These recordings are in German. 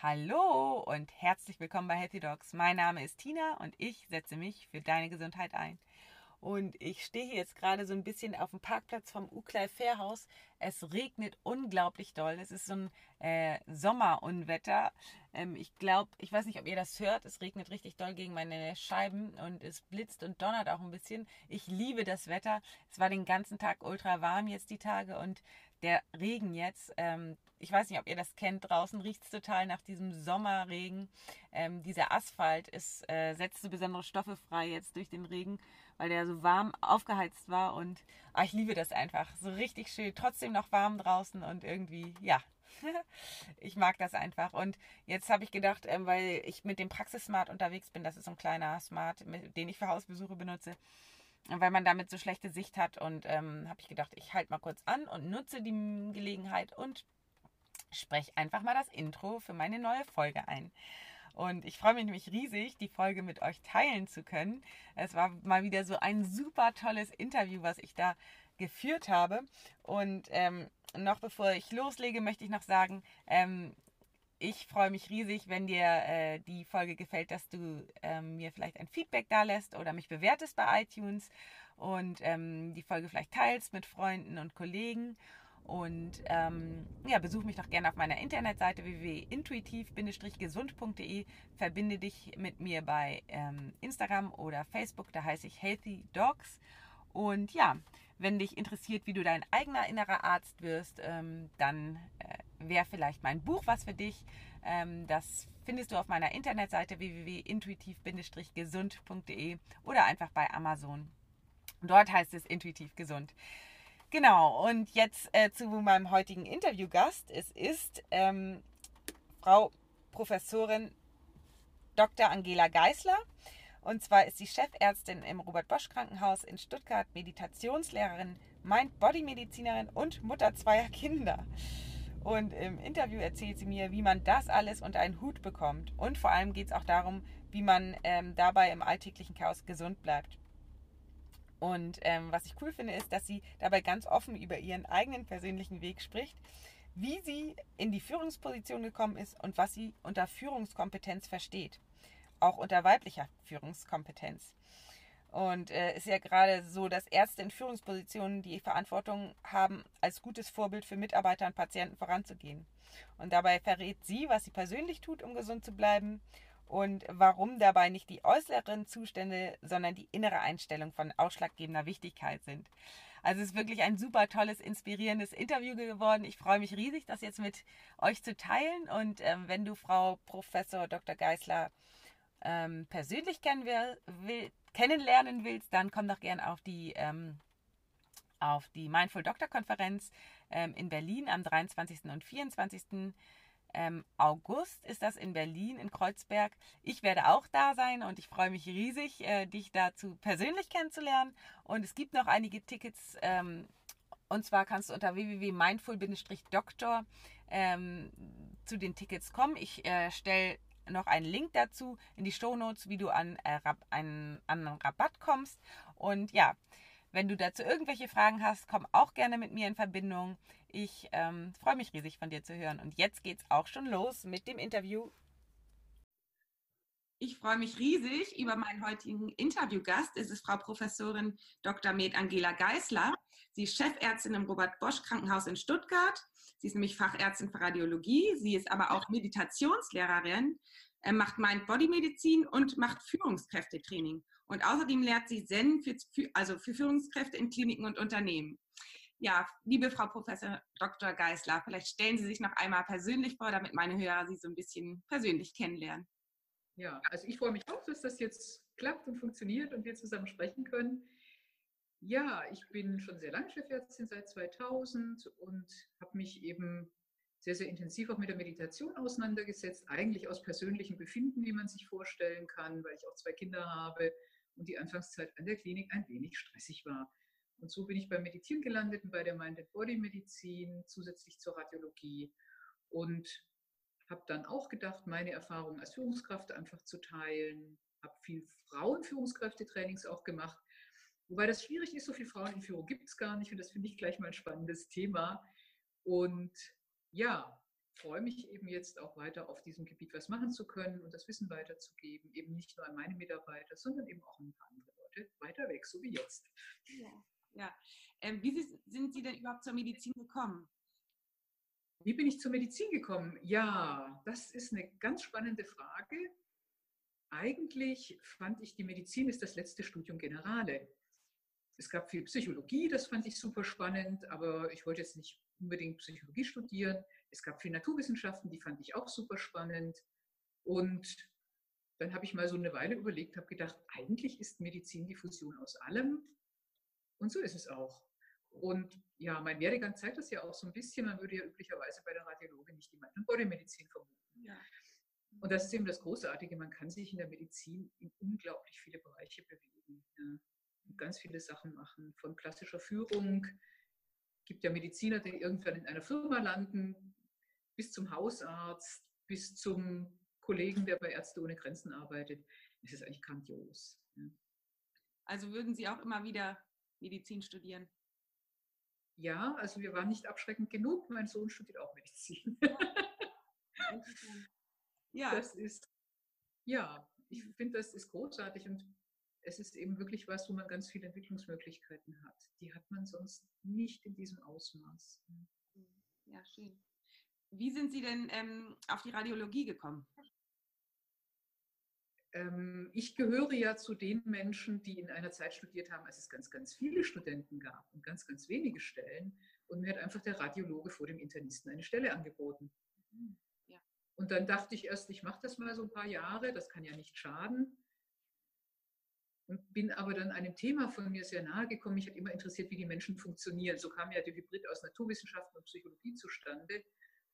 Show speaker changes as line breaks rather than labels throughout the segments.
Hallo und herzlich willkommen bei Healthy Dogs. Mein Name ist Tina und ich setze mich für deine Gesundheit ein. Und ich stehe hier jetzt gerade so ein bisschen auf dem Parkplatz vom Uklei Fährhaus. Es regnet unglaublich doll. Es ist so ein äh, Sommerunwetter. Ähm, ich glaube, ich weiß nicht, ob ihr das hört. Es regnet richtig doll gegen meine Scheiben und es blitzt und donnert auch ein bisschen. Ich liebe das Wetter. Es war den ganzen Tag ultra warm jetzt die Tage und der Regen jetzt, ähm, ich weiß nicht, ob ihr das kennt, draußen riecht es total nach diesem Sommerregen. Ähm, dieser Asphalt ist, äh, setzt so besondere Stoffe frei jetzt durch den Regen, weil der so warm aufgeheizt war und ah, ich liebe das einfach. So richtig schön, trotzdem noch warm draußen und irgendwie, ja, ich mag das einfach. Und jetzt habe ich gedacht, ähm, weil ich mit dem Praxis-Smart unterwegs bin, das ist so ein kleiner Smart, den ich für Hausbesuche benutze, weil man damit so schlechte Sicht hat. Und ähm, habe ich gedacht, ich halte mal kurz an und nutze die Gelegenheit und spreche einfach mal das Intro für meine neue Folge ein. Und ich freue mich nämlich riesig, die Folge mit euch teilen zu können. Es war mal wieder so ein super tolles Interview, was ich da geführt habe. Und ähm, noch bevor ich loslege, möchte ich noch sagen, ähm, ich freue mich riesig, wenn dir äh, die Folge gefällt, dass du ähm, mir vielleicht ein Feedback da lässt oder mich bewertest bei iTunes und ähm, die Folge vielleicht teilst mit Freunden und Kollegen. Und ähm, ja, besuch mich doch gerne auf meiner Internetseite www.intuitiv-gesund.de. Verbinde dich mit mir bei ähm, Instagram oder Facebook, da heiße ich Healthy Dogs. Und ja, wenn dich interessiert, wie du dein eigener innerer Arzt wirst, ähm, dann äh, wäre vielleicht mein Buch was für dich. Ähm, das findest du auf meiner Internetseite www.intuitiv-gesund.de oder einfach bei Amazon. Dort heißt es intuitiv gesund. Genau, und jetzt äh, zu meinem heutigen Interviewgast. Es ist ähm, Frau Professorin Dr. Angela Geisler. Und zwar ist sie Chefärztin im Robert Bosch Krankenhaus in Stuttgart, Meditationslehrerin, Mind-Body-Medizinerin und Mutter zweier Kinder. Und im Interview erzählt sie mir, wie man das alles unter einen Hut bekommt. Und vor allem geht es auch darum, wie man ähm, dabei im alltäglichen Chaos gesund bleibt. Und ähm, was ich cool finde, ist, dass sie dabei ganz offen über ihren eigenen persönlichen Weg spricht, wie sie in die Führungsposition gekommen ist und was sie unter Führungskompetenz versteht auch unter weiblicher Führungskompetenz. Und äh, ist ja gerade so, dass Ärzte in Führungspositionen die Verantwortung haben, als gutes Vorbild für Mitarbeiter und Patienten voranzugehen. Und dabei verrät sie, was sie persönlich tut, um gesund zu bleiben und warum dabei nicht die äußeren Zustände, sondern die innere Einstellung von ausschlaggebender Wichtigkeit sind. Also es ist wirklich ein super tolles, inspirierendes Interview geworden. Ich freue mich riesig, das jetzt mit euch zu teilen. Und ähm, wenn du Frau Professor Dr. Geisler ähm, persönlich kennen will, kennenlernen willst, dann komm doch gern auf die, ähm, auf die Mindful Doctor Konferenz ähm, in Berlin am 23. und 24. Ähm, August ist das in Berlin, in Kreuzberg. Ich werde auch da sein und ich freue mich riesig, äh, dich dazu persönlich kennenzulernen. Und es gibt noch einige Tickets. Ähm, und zwar kannst du unter www.mindful-doctor ähm, zu den Tickets kommen. Ich äh, stelle noch einen Link dazu in die Show Notes, wie du an, äh, einen, an einen Rabatt kommst. Und ja, wenn du dazu irgendwelche Fragen hast, komm auch gerne mit mir in Verbindung. Ich ähm, freue mich riesig von dir zu hören. Und jetzt geht's auch schon los mit dem Interview. Ich freue mich riesig über meinen heutigen Interviewgast. Es ist Frau Professorin Dr. Med Angela Geisler. Sie ist Chefärztin im Robert Bosch Krankenhaus in Stuttgart. Sie ist nämlich Fachärztin für Radiologie. Sie ist aber auch Meditationslehrerin, macht Mind-Body-Medizin und macht Führungskräftetraining. Und außerdem lehrt sie Zen für, also für Führungskräfte in Kliniken und Unternehmen. Ja, liebe Frau Professor Dr. Geisler, vielleicht stellen Sie sich noch einmal persönlich vor, damit meine Hörer Sie so ein bisschen persönlich kennenlernen.
Ja, also ich freue mich auch, dass das jetzt klappt und funktioniert und wir zusammen sprechen können. Ja, ich bin schon sehr lange Chefärztin, seit 2000 und habe mich eben sehr, sehr intensiv auch mit der Meditation auseinandergesetzt, eigentlich aus persönlichem Befinden, wie man sich vorstellen kann, weil ich auch zwei Kinder habe und die Anfangszeit an der Klinik ein wenig stressig war. Und so bin ich beim Meditieren gelandet und bei der Mind-Body-Medizin, zusätzlich zur Radiologie. Und habe dann auch gedacht, meine Erfahrungen als Führungskraft einfach zu teilen. Habe viel Frauenführungskräftetrainings auch gemacht. Wobei das schwierig ist, so viele Frauen in Führung gibt es gar nicht. Und das finde ich gleich mal ein spannendes Thema. Und ja, freue mich eben jetzt auch weiter auf diesem Gebiet was machen zu können und das Wissen weiterzugeben, eben nicht nur an meine Mitarbeiter, sondern eben auch an ein paar andere Leute weiter weg, so wie jetzt.
Ja, ja. Ähm, wie sind Sie denn überhaupt zur Medizin gekommen?
Wie bin ich zur Medizin gekommen? Ja, das ist eine ganz spannende Frage. Eigentlich fand ich, die Medizin ist das letzte Studium Generale. Es gab viel Psychologie, das fand ich super spannend, aber ich wollte jetzt nicht unbedingt Psychologie studieren. Es gab viel Naturwissenschaften, die fand ich auch super spannend. Und dann habe ich mal so eine Weile überlegt, habe gedacht, eigentlich ist Medizin die Fusion aus allem. Und so ist es auch. Und ja, mein Werdegang zeigt das ja auch so ein bisschen. Man würde ja üblicherweise bei der Radiologe nicht die Mind-Body-Medizin vermuten. Ja. Und das ist eben das Großartige. Man kann sich in der Medizin in unglaublich viele Bereiche bewegen. Ja. Und ganz viele Sachen machen. Von klassischer Führung, gibt ja Mediziner, die irgendwann in einer Firma landen, bis zum Hausarzt, bis zum Kollegen, der bei Ärzte ohne Grenzen arbeitet. Es ist eigentlich grandios.
Also würden Sie auch immer wieder Medizin studieren?
Ja, also wir waren nicht abschreckend genug. Mein Sohn studiert auch Medizin. ja. Das ist, ja, ich finde, das ist großartig und es ist eben wirklich was, wo man ganz viele Entwicklungsmöglichkeiten hat. Die hat man sonst nicht in diesem Ausmaß.
Ja, schön. Wie sind Sie denn ähm, auf die Radiologie gekommen?
Ähm, ich gehöre ja zu den Menschen, die in einer Zeit studiert haben, als es ganz, ganz viele Studenten gab und ganz, ganz wenige Stellen. Und mir hat einfach der Radiologe vor dem Internisten eine Stelle angeboten. Mhm, ja. Und dann dachte ich erst, ich mache das mal so ein paar Jahre, das kann ja nicht schaden. Und bin aber dann einem Thema von mir sehr nahe gekommen. Mich hat immer interessiert, wie die Menschen funktionieren. So kam ja der Hybrid aus Naturwissenschaften und Psychologie zustande.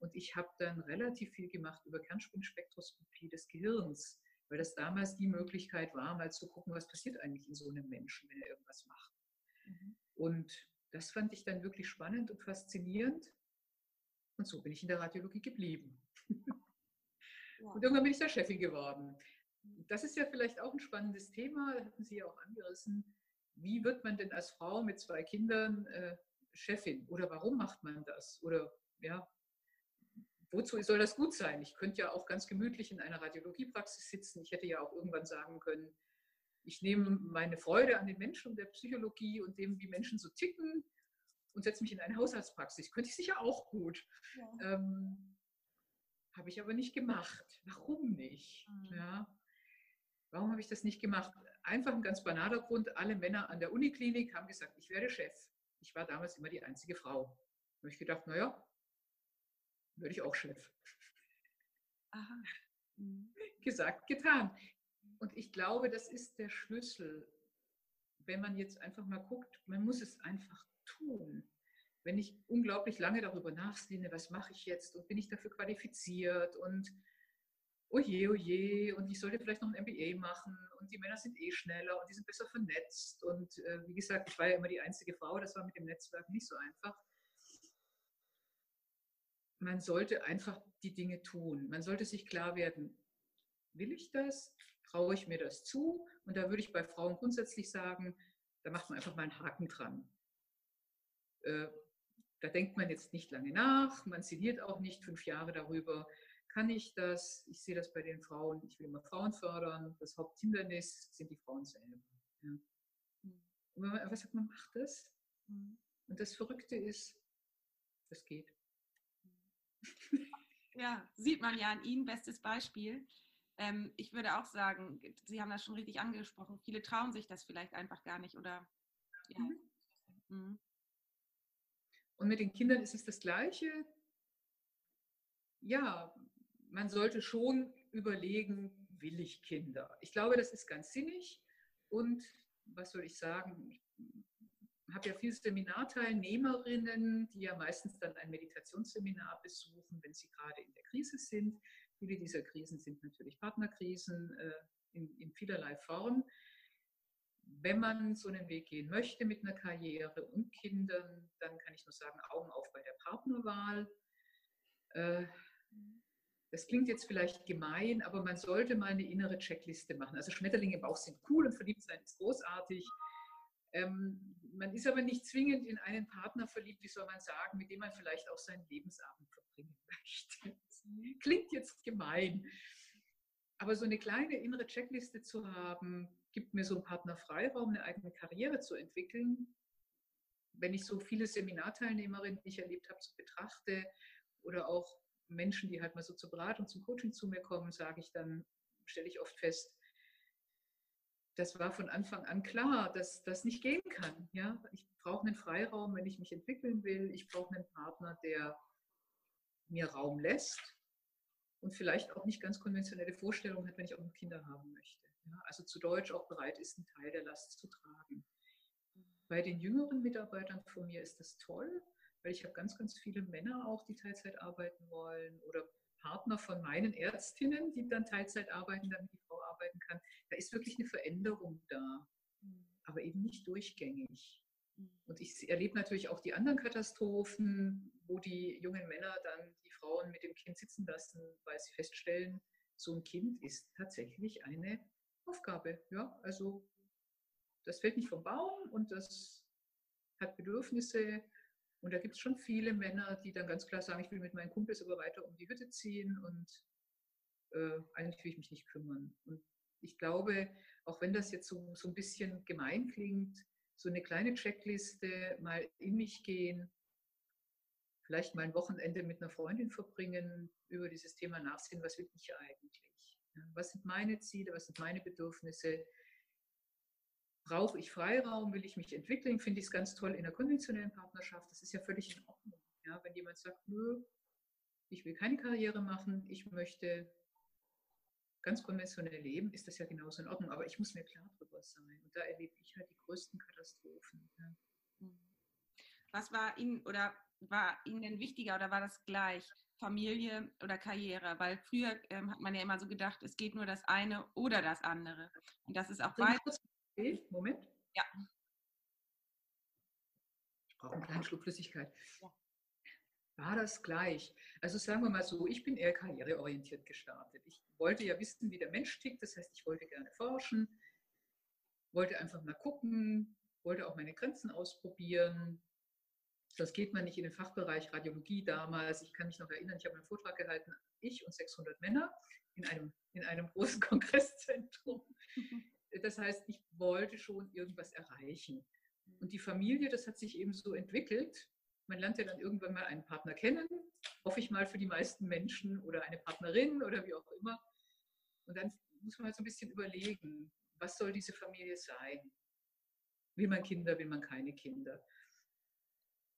Und ich habe dann relativ viel gemacht über Kernspinspektroskopie des Gehirns weil das damals die Möglichkeit war, mal zu gucken, was passiert eigentlich in so einem Menschen, wenn er irgendwas macht. Mhm. Und das fand ich dann wirklich spannend und faszinierend. Und so bin ich in der Radiologie geblieben. Ja. Und irgendwann bin ich da Chefin geworden. Das ist ja vielleicht auch ein spannendes Thema, hatten Sie ja auch angerissen. Wie wird man denn als Frau mit zwei Kindern äh, Chefin? Oder warum macht man das? Oder ja, wozu soll das gut sein? Ich könnte ja auch ganz gemütlich in einer Radiologiepraxis sitzen. Ich hätte ja auch irgendwann sagen können, ich nehme meine Freude an den Menschen und der Psychologie und dem, wie Menschen so ticken und setze mich in eine Hausarztpraxis. Könnte ich sicher auch gut. Ja. Ähm, habe ich aber nicht gemacht. Warum nicht? Mhm. Ja. Warum habe ich das nicht gemacht? Einfach ein ganz banaler Grund. Alle Männer an der Uniklinik haben gesagt, ich werde Chef. Ich war damals immer die einzige Frau. Da habe ich gedacht, naja, würde ich auch Chef. Aha. Mhm. Gesagt, getan. Und ich glaube, das ist der Schlüssel. Wenn man jetzt einfach mal guckt, man muss es einfach tun. Wenn ich unglaublich lange darüber nachsinne, was mache ich jetzt und bin ich dafür qualifiziert und oje, oje, und ich sollte vielleicht noch ein MBA machen und die Männer sind eh schneller und die sind besser vernetzt. Und äh, wie gesagt, ich war ja immer die einzige Frau, das war mit dem Netzwerk nicht so einfach man sollte einfach die Dinge tun. Man sollte sich klar werden, will ich das? Traue ich mir das zu? Und da würde ich bei Frauen grundsätzlich sagen, da macht man einfach mal einen Haken dran. Äh, da denkt man jetzt nicht lange nach, man sinniert auch nicht fünf Jahre darüber, kann ich das? Ich sehe das bei den Frauen, ich will immer Frauen fördern. Das Haupthindernis sind die Frauen selber. Ja. Und wenn man einfach sagt, man macht das. Mhm. Und das Verrückte ist, das geht.
Ja, sieht man ja an Ihnen, bestes Beispiel. Ähm, ich würde auch sagen, Sie haben das schon richtig angesprochen, viele trauen sich das vielleicht einfach gar nicht oder ja. Mhm.
mhm. Und mit den Kindern ist es das Gleiche. Ja, man sollte schon überlegen, will ich Kinder? Ich glaube, das ist ganz sinnig. Und was soll ich sagen? Ich habe ja viele Seminarteilnehmerinnen, die ja meistens dann ein Meditationsseminar besuchen, wenn sie gerade in der Krise sind. Viele dieser Krisen sind natürlich Partnerkrisen äh, in, in vielerlei Form. Wenn man so einen Weg gehen möchte mit einer Karriere und Kindern, dann kann ich nur sagen, Augen auf bei der Partnerwahl. Äh, das klingt jetzt vielleicht gemein, aber man sollte mal eine innere Checkliste machen. Also Schmetterlinge im Bauch sind cool und verliebt sein ist großartig. Ähm, man ist aber nicht zwingend in einen Partner verliebt, wie soll man sagen, mit dem man vielleicht auch seinen Lebensabend verbringt. bringen möchte. Klingt jetzt gemein. Aber so eine kleine innere Checkliste zu haben, gibt mir so einen Partner Freiraum, eine eigene Karriere zu entwickeln. Wenn ich so viele Seminarteilnehmerinnen, die ich erlebt habe, so betrachte oder auch Menschen, die halt mal so zur Beratung, zum Coaching zu mir kommen, sage ich dann, stelle ich oft fest, das war von Anfang an klar, dass das nicht gehen kann. Ja? Ich brauche einen Freiraum, wenn ich mich entwickeln will. Ich brauche einen Partner, der mir Raum lässt und vielleicht auch nicht ganz konventionelle Vorstellungen hat, wenn ich auch noch Kinder haben möchte. Ja? Also zu Deutsch auch bereit ist, einen Teil der Last zu tragen. Bei den jüngeren Mitarbeitern von mir ist das toll, weil ich habe ganz, ganz viele Männer auch, die Teilzeit arbeiten wollen oder Partner von meinen Ärztinnen, die dann Teilzeit arbeiten, damit die arbeiten kann. Da ist wirklich eine Veränderung da, mhm. aber eben nicht durchgängig. Mhm. Und ich erlebe natürlich auch die anderen Katastrophen, wo die jungen Männer dann die Frauen mit dem Kind sitzen lassen, weil sie feststellen, so ein Kind ist tatsächlich eine Aufgabe. Ja, also das fällt nicht vom Baum und das hat Bedürfnisse und da gibt es schon viele Männer, die dann ganz klar sagen, ich will mit meinen Kumpels aber weiter um die Hütte ziehen und äh, eigentlich will ich mich nicht kümmern. Und ich glaube, auch wenn das jetzt so, so ein bisschen gemein klingt, so eine kleine Checkliste, mal in mich gehen, vielleicht mal ein Wochenende mit einer Freundin verbringen, über dieses Thema nachsehen, was will ich eigentlich? Was sind meine Ziele, was sind meine Bedürfnisse? brauche ich Freiraum, will ich mich entwickeln, finde ich es ganz toll in einer konventionellen Partnerschaft. Das ist ja völlig in Ordnung. Ja, wenn jemand sagt, nö, ich will keine Karriere machen, ich möchte ganz konventionell leben, ist das ja genauso in Ordnung. Aber ich muss mir klar darüber sein. Und da erlebe ich halt die größten Katastrophen. Ja.
Mhm. Was war Ihnen oder war Ihnen denn wichtiger oder war das gleich? Familie oder Karriere? Weil früher ähm, hat man ja immer so gedacht, es geht nur das eine oder das andere. Und das ist auch.
Okay, Moment.
Ja.
Ich brauche einen kleinen Schluck Flüssigkeit. Ja. War das gleich? Also sagen wir mal so, ich bin eher karriereorientiert gestartet. Ich wollte ja wissen, wie der Mensch tickt. Das heißt, ich wollte gerne forschen, wollte einfach mal gucken, wollte auch meine Grenzen ausprobieren. Das geht man nicht in den Fachbereich Radiologie damals. Ich kann mich noch erinnern, ich habe einen Vortrag gehalten, ich und 600 Männer in einem, in einem großen Kongresszentrum. Das heißt, ich wollte schon irgendwas erreichen. Und die Familie, das hat sich eben so entwickelt. Man lernt ja dann irgendwann mal einen Partner kennen, hoffe ich mal für die meisten Menschen oder eine Partnerin oder wie auch immer. Und dann muss man halt so ein bisschen überlegen, was soll diese Familie sein? Will man Kinder, will man keine Kinder?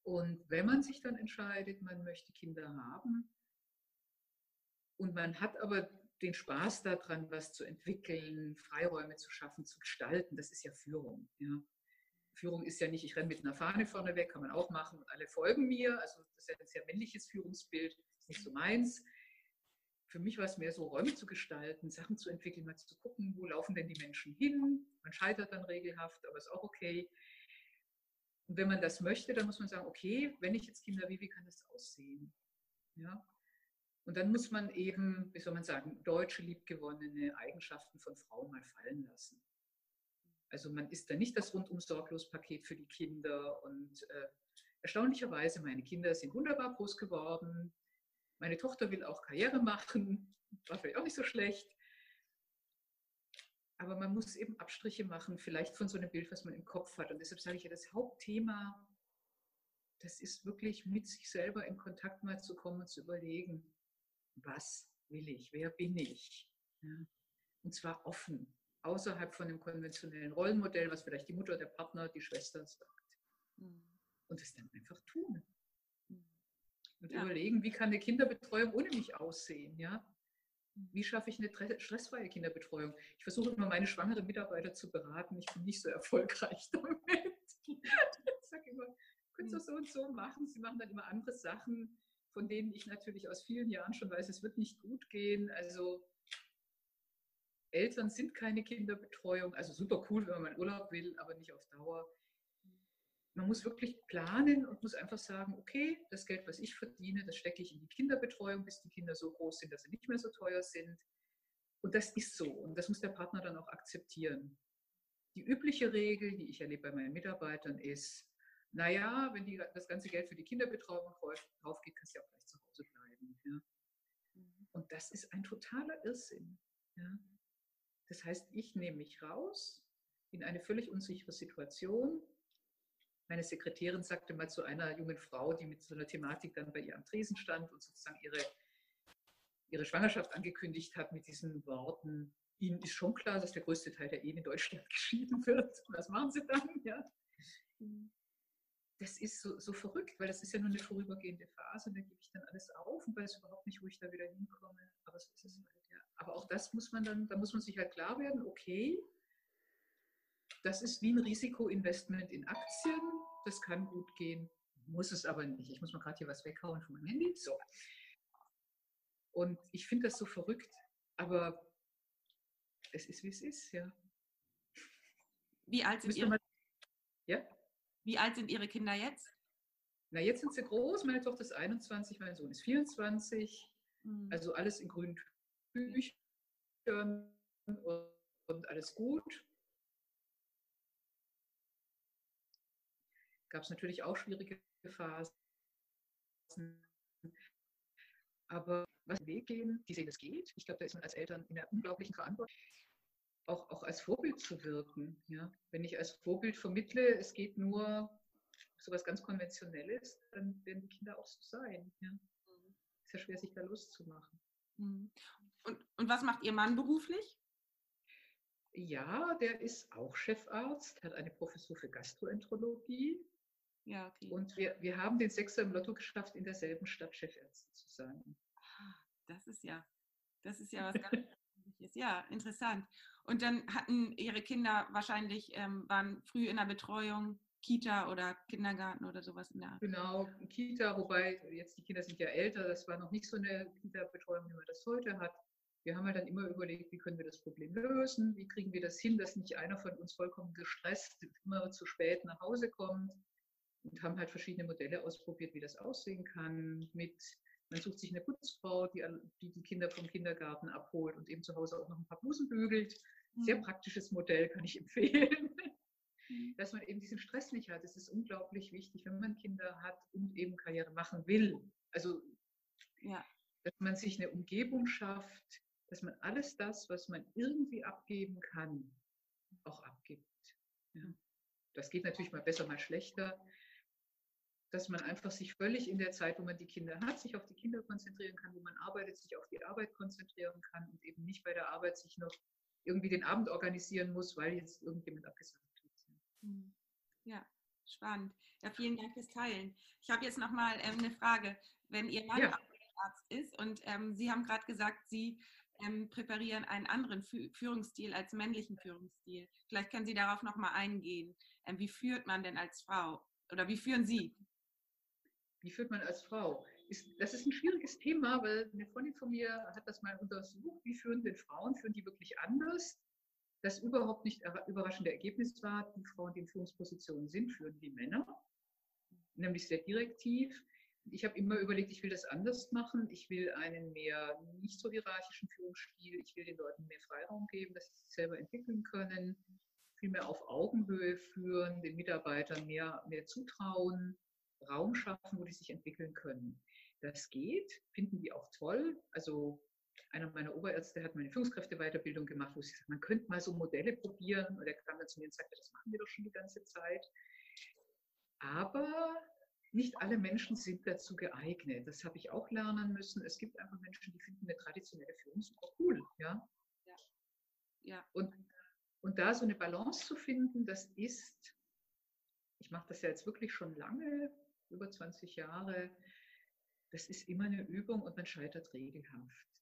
Und wenn man sich dann entscheidet, man möchte Kinder haben und man hat aber den Spaß daran, was zu entwickeln, Freiräume zu schaffen, zu gestalten, das ist ja Führung. Ja. Führung ist ja nicht, ich renne mit einer Fahne vorne weg, kann man auch machen alle folgen mir. Also das ist ja ein sehr männliches Führungsbild, ist nicht so meins. Für mich war es mehr so, Räume zu gestalten, Sachen zu entwickeln, mal zu gucken, wo laufen denn die Menschen hin. Man scheitert dann regelhaft, aber ist auch okay. Und wenn man das möchte, dann muss man sagen, okay, wenn ich jetzt Kinder will, wie kann das aussehen? Ja, und dann muss man eben, wie soll man sagen, deutsche liebgewonnene Eigenschaften von Frauen mal fallen lassen. Also man ist da nicht das rundum sorglos Paket für die Kinder. Und äh, erstaunlicherweise, meine Kinder sind wunderbar groß geworden. Meine Tochter will auch Karriere machen, war vielleicht auch nicht so schlecht. Aber man muss eben Abstriche machen, vielleicht von so einem Bild, was man im Kopf hat. Und deshalb sage ich ja, das Hauptthema, das ist wirklich mit sich selber in Kontakt mal zu kommen und zu überlegen, was will ich, wer bin ich. Ja? Und zwar offen, außerhalb von einem konventionellen Rollenmodell, was vielleicht die Mutter, der Partner, die Schwester sagt. Mhm. Und es dann einfach tun. Mhm. Und ja. überlegen, wie kann eine Kinderbetreuung ohne mich aussehen? Ja? Mhm. Wie schaffe ich eine stressfreie Kinderbetreuung? Ich versuche immer, meine schwangeren Mitarbeiter zu beraten. Ich bin nicht so erfolgreich damit. ich sage immer, könnt ihr mhm. so und so machen. Sie machen dann immer andere Sachen von denen ich natürlich aus vielen Jahren schon weiß, es wird nicht gut gehen. Also Eltern sind keine Kinderbetreuung. Also super cool, wenn man Urlaub will, aber nicht auf Dauer. Man muss wirklich planen und muss einfach sagen, okay, das Geld, was ich verdiene, das stecke ich in die Kinderbetreuung, bis die Kinder so groß sind, dass sie nicht mehr so teuer sind. Und das ist so. Und das muss der Partner dann auch akzeptieren. Die übliche Regel, die ich erlebe bei meinen Mitarbeitern, ist, naja, wenn die, das ganze Geld für die Kinderbetreuung drauf geht, kannst du ja auch gleich zu Hause bleiben. Und das ist ein totaler Irrsinn. Das heißt, ich nehme mich raus in eine völlig unsichere Situation. Meine Sekretärin sagte mal zu einer jungen Frau, die mit so einer Thematik dann bei ihr am Tresen stand und sozusagen ihre, ihre Schwangerschaft angekündigt hat mit diesen Worten, Ihnen ist schon klar, dass der größte Teil der Ehen in Deutschland geschieden wird. Was machen Sie dann? Ja. Das ist so, so verrückt, weil das ist ja nur eine vorübergehende Phase und da gebe ich dann alles auf und weiß überhaupt nicht, wo ich da wieder hinkomme. Aber so ist es halt, ja. Aber auch das muss man dann, da muss man sich halt klar werden, okay, das ist wie ein Risikoinvestment in Aktien. Das kann gut gehen, muss es aber nicht. Ich muss mal gerade hier was weghauen von meinem Handy. So. Und ich finde das so verrückt, aber es ist, wie es ist, ja.
Wie alt sind, ihre, ja? wie alt sind Ihre Kinder jetzt?
Na, jetzt sind sie groß. Meine Tochter ist 21, mein Sohn ist 24. Mhm. Also alles in grünen Büchern und alles gut. Gab es natürlich auch schwierige Phasen. Aber was den Weg gehen, die sehen, es geht. Ich glaube, da ist man als Eltern in einer unglaublichen Verantwortung, auch, auch als Vorbild zu wirken. Ja? Wenn ich als Vorbild vermittle, es geht nur so was ganz Konventionelles, dann werden die Kinder auch so sein. Ja? Ist ja schwer, sich da loszumachen.
Mhm. Und, und was macht Ihr Mann beruflich?
Ja, der ist auch Chefarzt, hat eine Professur für Gastroenterologie. Ja, okay. Und wir, wir haben den Sechser im Lotto geschafft, in derselben Stadt Chefärztin zu sein.
Ah, das ist ja, das ist ja was ganz. Ja, interessant. Und dann hatten Ihre Kinder wahrscheinlich, ähm, waren früh in der Betreuung, Kita oder Kindergarten oder sowas in der Art.
Genau, Kita, wobei jetzt die Kinder sind ja älter, das war noch nicht so eine Kita-Betreuung, wie man das heute hat. Wir haben halt dann immer überlegt, wie können wir das Problem lösen, wie kriegen wir das hin, dass nicht einer von uns vollkommen gestresst immer zu spät nach Hause kommt und haben halt verschiedene Modelle ausprobiert, wie das aussehen kann. Mit, man sucht sich eine Putzfrau, die, die die Kinder vom Kindergarten abholt und eben zu Hause auch noch ein paar Blusen bügelt. Sehr mhm. praktisches Modell, kann ich empfehlen. Mhm. Dass man eben diesen Stress nicht hat. Das ist unglaublich wichtig, wenn man Kinder hat und eben Karriere machen will. Also, ja. dass man sich eine Umgebung schafft, dass man alles das, was man irgendwie abgeben kann, auch abgibt. Ja. Das geht natürlich mal besser, mal schlechter dass man einfach sich völlig in der Zeit, wo man die Kinder hat, sich auf die Kinder konzentrieren kann, wo man arbeitet, sich auf die Arbeit konzentrieren kann und eben nicht bei der Arbeit sich noch irgendwie den Abend organisieren muss, weil jetzt irgendjemand abgesagt hat.
Ja, spannend. Ja, vielen Dank fürs Teilen. Ich habe jetzt nochmal ähm, eine Frage. Wenn Ihr Mann ja. Arzt ist und ähm, Sie haben gerade gesagt, Sie ähm, präparieren einen anderen Führungsstil als männlichen Führungsstil. Vielleicht können Sie darauf nochmal eingehen. Ähm, wie führt man denn als Frau? Oder wie führen Sie?
Wie führt man als Frau? das ist ein schwieriges Thema, weil eine Freundin von mir hat das mal untersucht. Wie führen denn Frauen? Führen die wirklich anders? Das überhaupt nicht überraschende Ergebnis war, die Frauen, die in Führungspositionen sind, führen wie Männer, nämlich sehr direktiv. Ich habe immer überlegt, ich will das anders machen. Ich will einen mehr nicht so hierarchischen Führungsstil. Ich will den Leuten mehr Freiraum geben, dass sie sich selber entwickeln können, viel mehr auf Augenhöhe führen, den Mitarbeitern mehr, mehr zutrauen Raum schaffen, wo die sich entwickeln können. Das geht, finden die auch toll. Also einer meiner Oberärzte hat meine Führungskräfteweiterbildung gemacht, wo sie sagt, man könnte mal so Modelle probieren. Und er kam dann zu mir und sagte, das machen wir doch schon die ganze Zeit. Aber nicht alle Menschen sind dazu geeignet. Das habe ich auch lernen müssen. Es gibt einfach Menschen, die finden eine traditionelle Führung super cool. Ja? ja. ja. Und, und da so eine Balance zu finden, das ist, ich mache das ja jetzt wirklich schon lange, über 20 Jahre, das ist immer eine Übung und man scheitert regelhaft.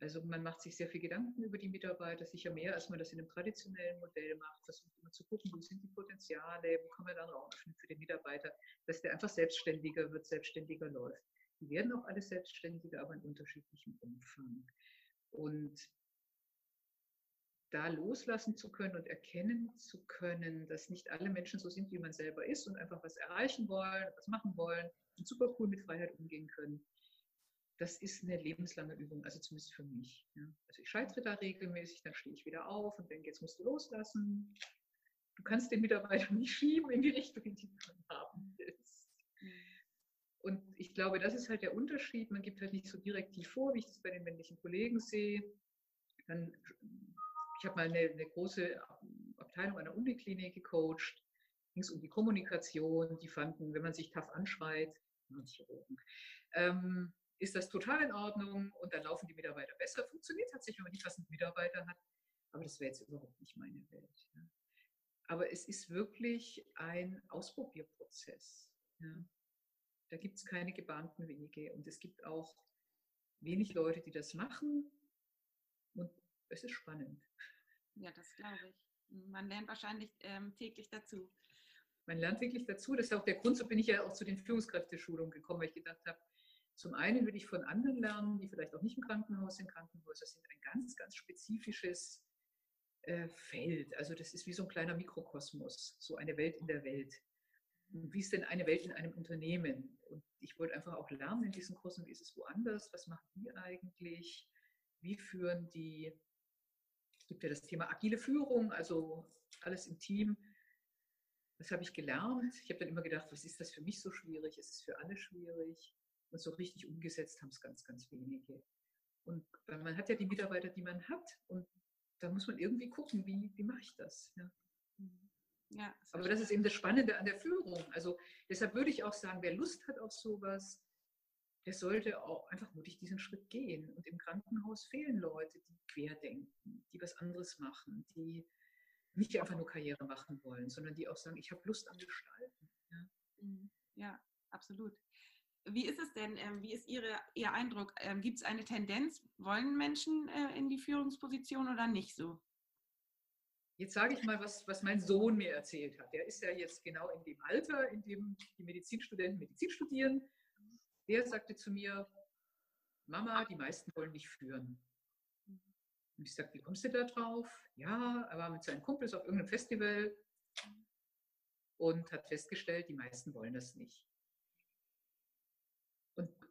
Also man macht sich sehr viel Gedanken über die Mitarbeiter, sicher mehr, als man das in einem traditionellen Modell macht, versucht immer zu gucken, wo sind die Potenziale, wo kann man dann Raum für den Mitarbeiter, dass der einfach selbstständiger wird, selbstständiger läuft. Die werden auch alle selbstständiger, aber in unterschiedlichem Umfang. Und da loslassen zu können und erkennen zu können, dass nicht alle Menschen so sind, wie man selber ist und einfach was erreichen wollen, was machen wollen und super cool mit Freiheit umgehen können. Das ist eine lebenslange Übung, also zumindest für mich. Ja. Also ich scheitere da regelmäßig, dann stehe ich wieder auf und denke, jetzt musst du loslassen. Du kannst den Mitarbeiter nicht schieben in die Richtung, die du haben willst. Und ich glaube, das ist halt der Unterschied. Man gibt halt nicht so direkt vor, wie ich das bei den männlichen Kollegen sehe. Dann, ich habe mal eine, eine, große Abteilung einer Uniklinik gecoacht. Ging es um die Kommunikation. Die fanden, wenn man sich tough anschreit, ähm, ist das total in Ordnung und dann laufen die Mitarbeiter besser. Funktioniert tatsächlich, wenn man die passenden Mitarbeiter hat. Aber das wäre jetzt überhaupt nicht meine Welt. Ja. Aber es ist wirklich ein Ausprobierprozess. Ja. Da gibt es keine gebahnten Wege und es gibt auch wenig Leute, die das machen und es ist spannend.
Ja, das glaube ich. Man lernt wahrscheinlich ähm, täglich dazu.
Man lernt wirklich dazu. Das ist auch der Grund, so bin ich ja auch zu den Führungskräfteschulungen gekommen, weil ich gedacht habe, zum einen will ich von anderen lernen, die vielleicht auch nicht im Krankenhaus sind. Krankenhäuser sind ein ganz, ganz spezifisches äh, Feld. Also das ist wie so ein kleiner Mikrokosmos, so eine Welt in der Welt. Wie ist denn eine Welt in einem Unternehmen? Und ich wollte einfach auch lernen in diesen Kursen, wie ist es woanders? Was machen die eigentlich? Wie führen die? Es gibt ja das Thema agile Führung, also alles im Team. Das habe ich gelernt. Ich habe dann immer gedacht, was ist das für mich so schwierig? Es ist für alle schwierig. Und so richtig umgesetzt haben es ganz, ganz wenige. Und man hat ja die Mitarbeiter, die man hat. Und da muss man irgendwie gucken, wie, wie mache ich das? Ja. Ja, das Aber das ist eben das Spannende an der Führung. Also deshalb würde ich auch sagen, wer Lust hat auf sowas, der sollte auch einfach mutig diesen Schritt gehen. Und im Krankenhaus fehlen Leute, die querdenken, die was anderes machen, die nicht einfach nur Karriere machen wollen, sondern die auch sagen, ich habe Lust am Gestalten.
Ja, mhm. ja absolut. Wie ist es denn, ähm, wie ist Ihre, Ihr Eindruck? Ähm, Gibt es eine Tendenz? Wollen Menschen äh, in die Führungsposition oder nicht so?
Jetzt sage ich mal, was, was mein Sohn mir erzählt hat. Der ist ja jetzt genau in dem Alter, in dem die Medizinstudenten Medizin studieren. Der sagte zu mir, Mama, die meisten wollen nicht führen. Und ich sagte, wie kommst du da drauf? Ja, er war mit seinen Kumpels auf irgendeinem Festival und hat festgestellt, die meisten wollen das nicht.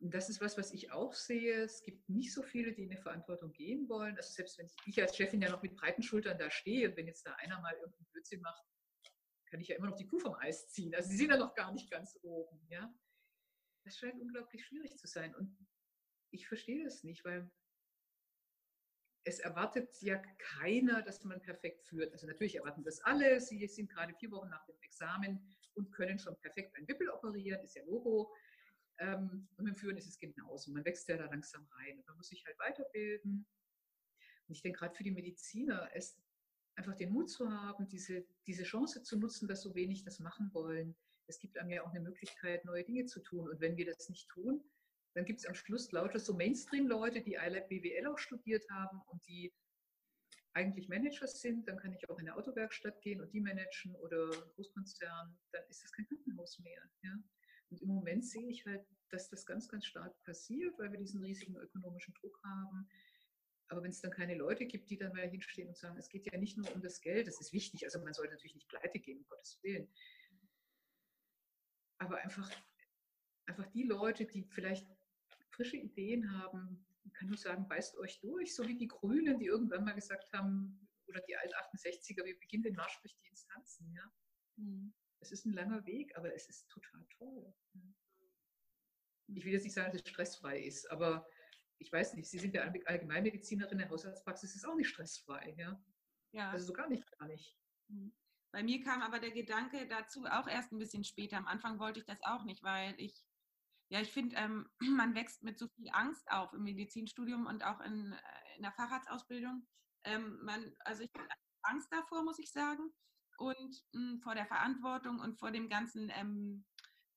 Das ist was, was ich auch sehe. Es gibt nicht so viele, die in eine Verantwortung gehen wollen. Also selbst wenn ich als Chefin ja noch mit breiten Schultern da stehe wenn jetzt da einer mal irgendeinen Blödsinn macht, kann ich ja immer noch die Kuh vom Eis ziehen. Also sie sind ja noch gar nicht ganz oben. Ja? Das scheint unglaublich schwierig zu sein. Und ich verstehe das nicht, weil es erwartet ja keiner, dass man perfekt führt. Also natürlich erwarten das alle. Sie sind gerade vier Wochen nach dem Examen und können schon perfekt ein Wippel operieren, ist ja Logo. Ähm, und beim Führen ist es genauso. Man wächst ja da langsam rein und man muss sich halt weiterbilden. Und ich denke, gerade für die Mediziner, es einfach den Mut zu haben, diese, diese Chance zu nutzen, dass so wenig das machen wollen. Es gibt einem ja auch eine Möglichkeit, neue Dinge zu tun. Und wenn wir das nicht tun, dann gibt es am Schluss lauter so Mainstream-Leute, die iLab BWL auch studiert haben und die eigentlich Managers sind, dann kann ich auch in eine Autowerkstatt gehen und die managen oder Großkonzern, dann ist das kein Krankenhaus mehr. Ja? Und im Moment sehe ich halt, dass das ganz, ganz stark passiert, weil wir diesen riesigen ökonomischen Druck haben. Aber wenn es dann keine Leute gibt, die dann mal hinstehen und sagen, es geht ja nicht nur um das Geld, das ist wichtig, also man sollte natürlich nicht pleite gehen, um Gottes Willen. Aber einfach, einfach die Leute, die vielleicht frische Ideen haben, kann nur sagen, beißt euch durch, so wie die Grünen, die irgendwann mal gesagt haben, oder die Alt-68er, wir beginnen den Marsch durch die Instanzen. Ja? Mhm es ist ein langer Weg, aber es ist total toll. Ich will jetzt nicht sagen, dass es stressfrei ist, aber ich weiß nicht, Sie sind ja Allgemeinmedizinerin, der Haushaltspraxis ist auch nicht stressfrei. Ja? ja. Also so gar nicht, gar nicht.
Mhm. Bei mir kam aber der Gedanke dazu auch erst ein bisschen später. Am Anfang wollte ich das auch nicht, weil ich, ja, ich finde, ähm, man wächst mit so viel Angst auf im Medizinstudium und auch in, äh, in der Facharztausbildung. Ähm, man, also ich habe Angst davor, muss ich sagen und mh, hm, vor der Verantwortung und vor dem ganzen ähm,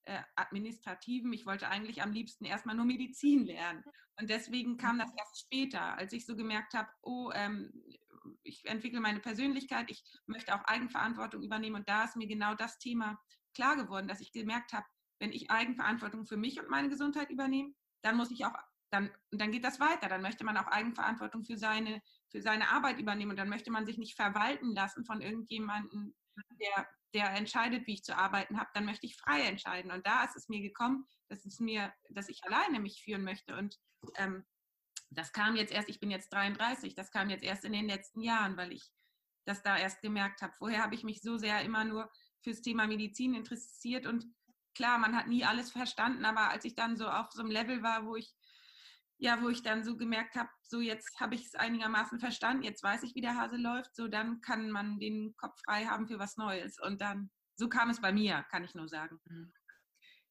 äh, Administrativen. Ich wollte eigentlich am liebsten erstmal nur Medizin lernen. Und deswegen kam das erst später, als ich so gemerkt habe, oh, ähm, ich entwickle meine Persönlichkeit, ich möchte auch Eigenverantwortung übernehmen. Und da ist mir genau das Thema klar geworden, dass ich gemerkt habe, wenn ich Eigenverantwortung für mich und meine Gesundheit übernehme, dann muss ich auch, dann, dann geht das weiter. Dann möchte man auch Eigenverantwortung für seine für seine Arbeit übernehmen und dann möchte man sich nicht verwalten lassen von irgendjemandem, der, der entscheidet, wie ich zu arbeiten habe, dann möchte ich frei entscheiden. Und da ist es mir gekommen, dass es mir, dass ich alleine mich führen möchte. Und ähm, das kam jetzt erst, ich bin jetzt 33, das kam jetzt erst in den letzten Jahren, weil ich das da erst gemerkt habe. Vorher habe ich mich so sehr immer nur fürs Thema Medizin interessiert und klar, man hat nie alles verstanden, aber als ich dann so auf so einem Level war, wo ich ja, wo ich dann so gemerkt habe, so jetzt habe ich es einigermaßen verstanden, jetzt weiß ich, wie der Hase läuft, so dann kann man den Kopf frei haben für was Neues. Und dann, so kam es bei mir, kann ich nur sagen. Mhm.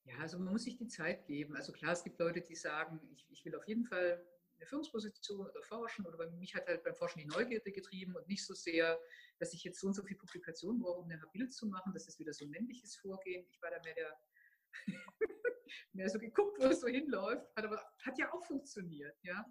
Ja, also man muss sich die Zeit geben. Also klar, es gibt Leute, die sagen, ich, ich will auf jeden Fall eine Führungsposition oder forschen oder bei mich hat halt beim Forschen die Neugierde getrieben und nicht so sehr, dass ich jetzt so und so viel Publikationen brauche, um eine Habil zu machen. Das ist wieder so ein männliches Vorgehen. Ich war da mehr der mehr so geguckt, wo es so hinläuft, hat aber hat ja auch funktioniert, ja.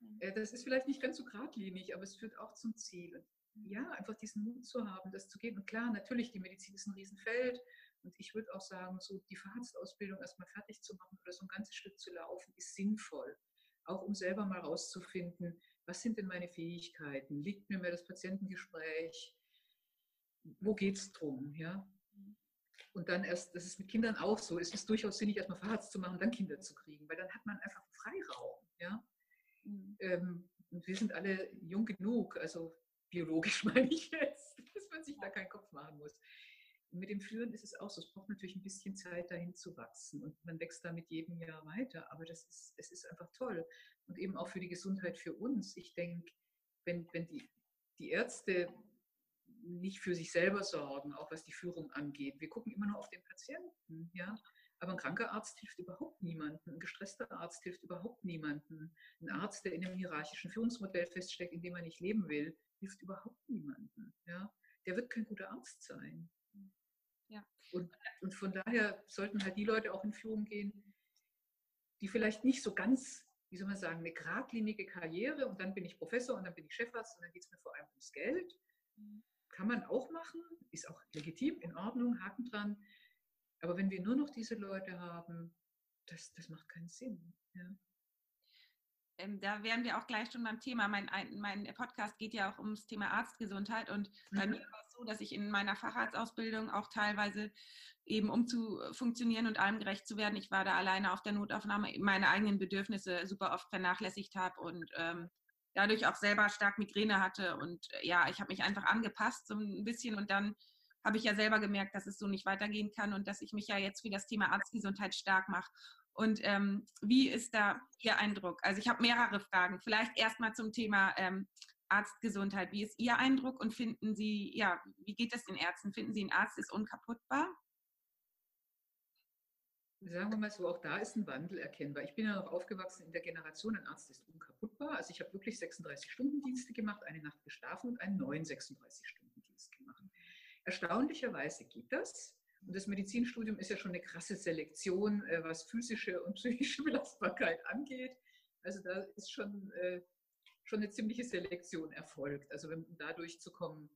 Mhm. Äh, das ist vielleicht nicht ganz so geradlinig, aber es führt auch zum Ziel. Und ja, einfach diesen Mut zu haben, das zu gehen. Und klar, natürlich, die Medizin ist ein Riesenfeld. Und ich würde auch sagen, so die Facharztausbildung erstmal fertig zu machen oder so ein ganzes Stück zu laufen, ist sinnvoll. Auch um selber mal rauszufinden, was sind denn meine Fähigkeiten? Liegt mir mehr das Patientengespräch? Wo geht es drum? Ja? Und dann erst, das ist mit Kindern auch so, es ist durchaus sinnig, erstmal Facharzt zu machen, dann Kinder zu kriegen, weil dann hat man einfach Freiraum. Ja? Mhm. Ähm, und wir sind alle jung genug, also biologisch meine ich jetzt, dass man sich da keinen Kopf machen muss. Mit dem Führen ist es auch so, es braucht natürlich ein bisschen Zeit, dahin zu wachsen. Und man wächst da mit jedem Jahr weiter. Aber das ist, es ist einfach toll. Und eben auch für die Gesundheit für uns. Ich denke, wenn, wenn die, die Ärzte nicht für sich selber sorgen, auch was die Führung angeht. Wir gucken immer nur auf den Patienten, ja. Aber ein kranker Arzt hilft überhaupt niemandem. Ein gestresster Arzt hilft überhaupt niemandem. Ein Arzt, der in einem hierarchischen Führungsmodell feststeckt, in dem er nicht leben will, hilft überhaupt niemandem. Ja? Der wird kein guter Arzt sein. Ja. Und, und von daher sollten halt die Leute auch in Führung gehen, die vielleicht nicht so ganz, wie soll man sagen, eine geradlinige Karriere und dann bin ich Professor und dann bin ich Chefarzt und dann geht es mir vor allem ums Geld. Mhm kann man auch machen, ist auch legitim, in Ordnung, Haken dran. Aber wenn wir nur noch diese Leute haben, das, das macht keinen Sinn. Ja.
Ähm, da wären wir auch gleich schon beim Thema. Mein, mein Podcast geht ja auch ums Thema Arztgesundheit und mhm. bei mir war es so, dass ich in meiner Facharztausbildung auch teilweise eben um zu funktionieren und allem gerecht zu werden, ich war da alleine auf der Notaufnahme, meine eigenen Bedürfnisse super oft vernachlässigt habe und ähm, dadurch auch selber stark Migräne hatte. Und äh, ja, ich habe mich einfach angepasst so ein bisschen und dann habe ich ja selber gemerkt, dass es so nicht weitergehen kann und dass ich mich ja jetzt für das Thema Arztgesundheit stark mache. Und ähm, wie ist da Ihr Eindruck? Also ich habe mehrere Fragen. Vielleicht erstmal zum Thema ähm, Arztgesundheit. Wie ist Ihr Eindruck und finden Sie, ja, wie geht es den Ärzten? Finden Sie, ein Arzt ist unkaputtbar?
Sagen wir mal so, auch da ist ein Wandel erkennbar. Ich bin ja noch aufgewachsen in der Generation, ein Arzt ist unkaputtbar. Also ich habe wirklich 36-Stunden-Dienste gemacht, eine Nacht geschlafen und einen neuen 36-Stunden-Dienst gemacht. Erstaunlicherweise geht das. Und das Medizinstudium ist ja schon eine krasse Selektion, äh, was physische und psychische Belastbarkeit angeht. Also da ist schon, äh, schon eine ziemliche Selektion erfolgt, also um da durchzukommen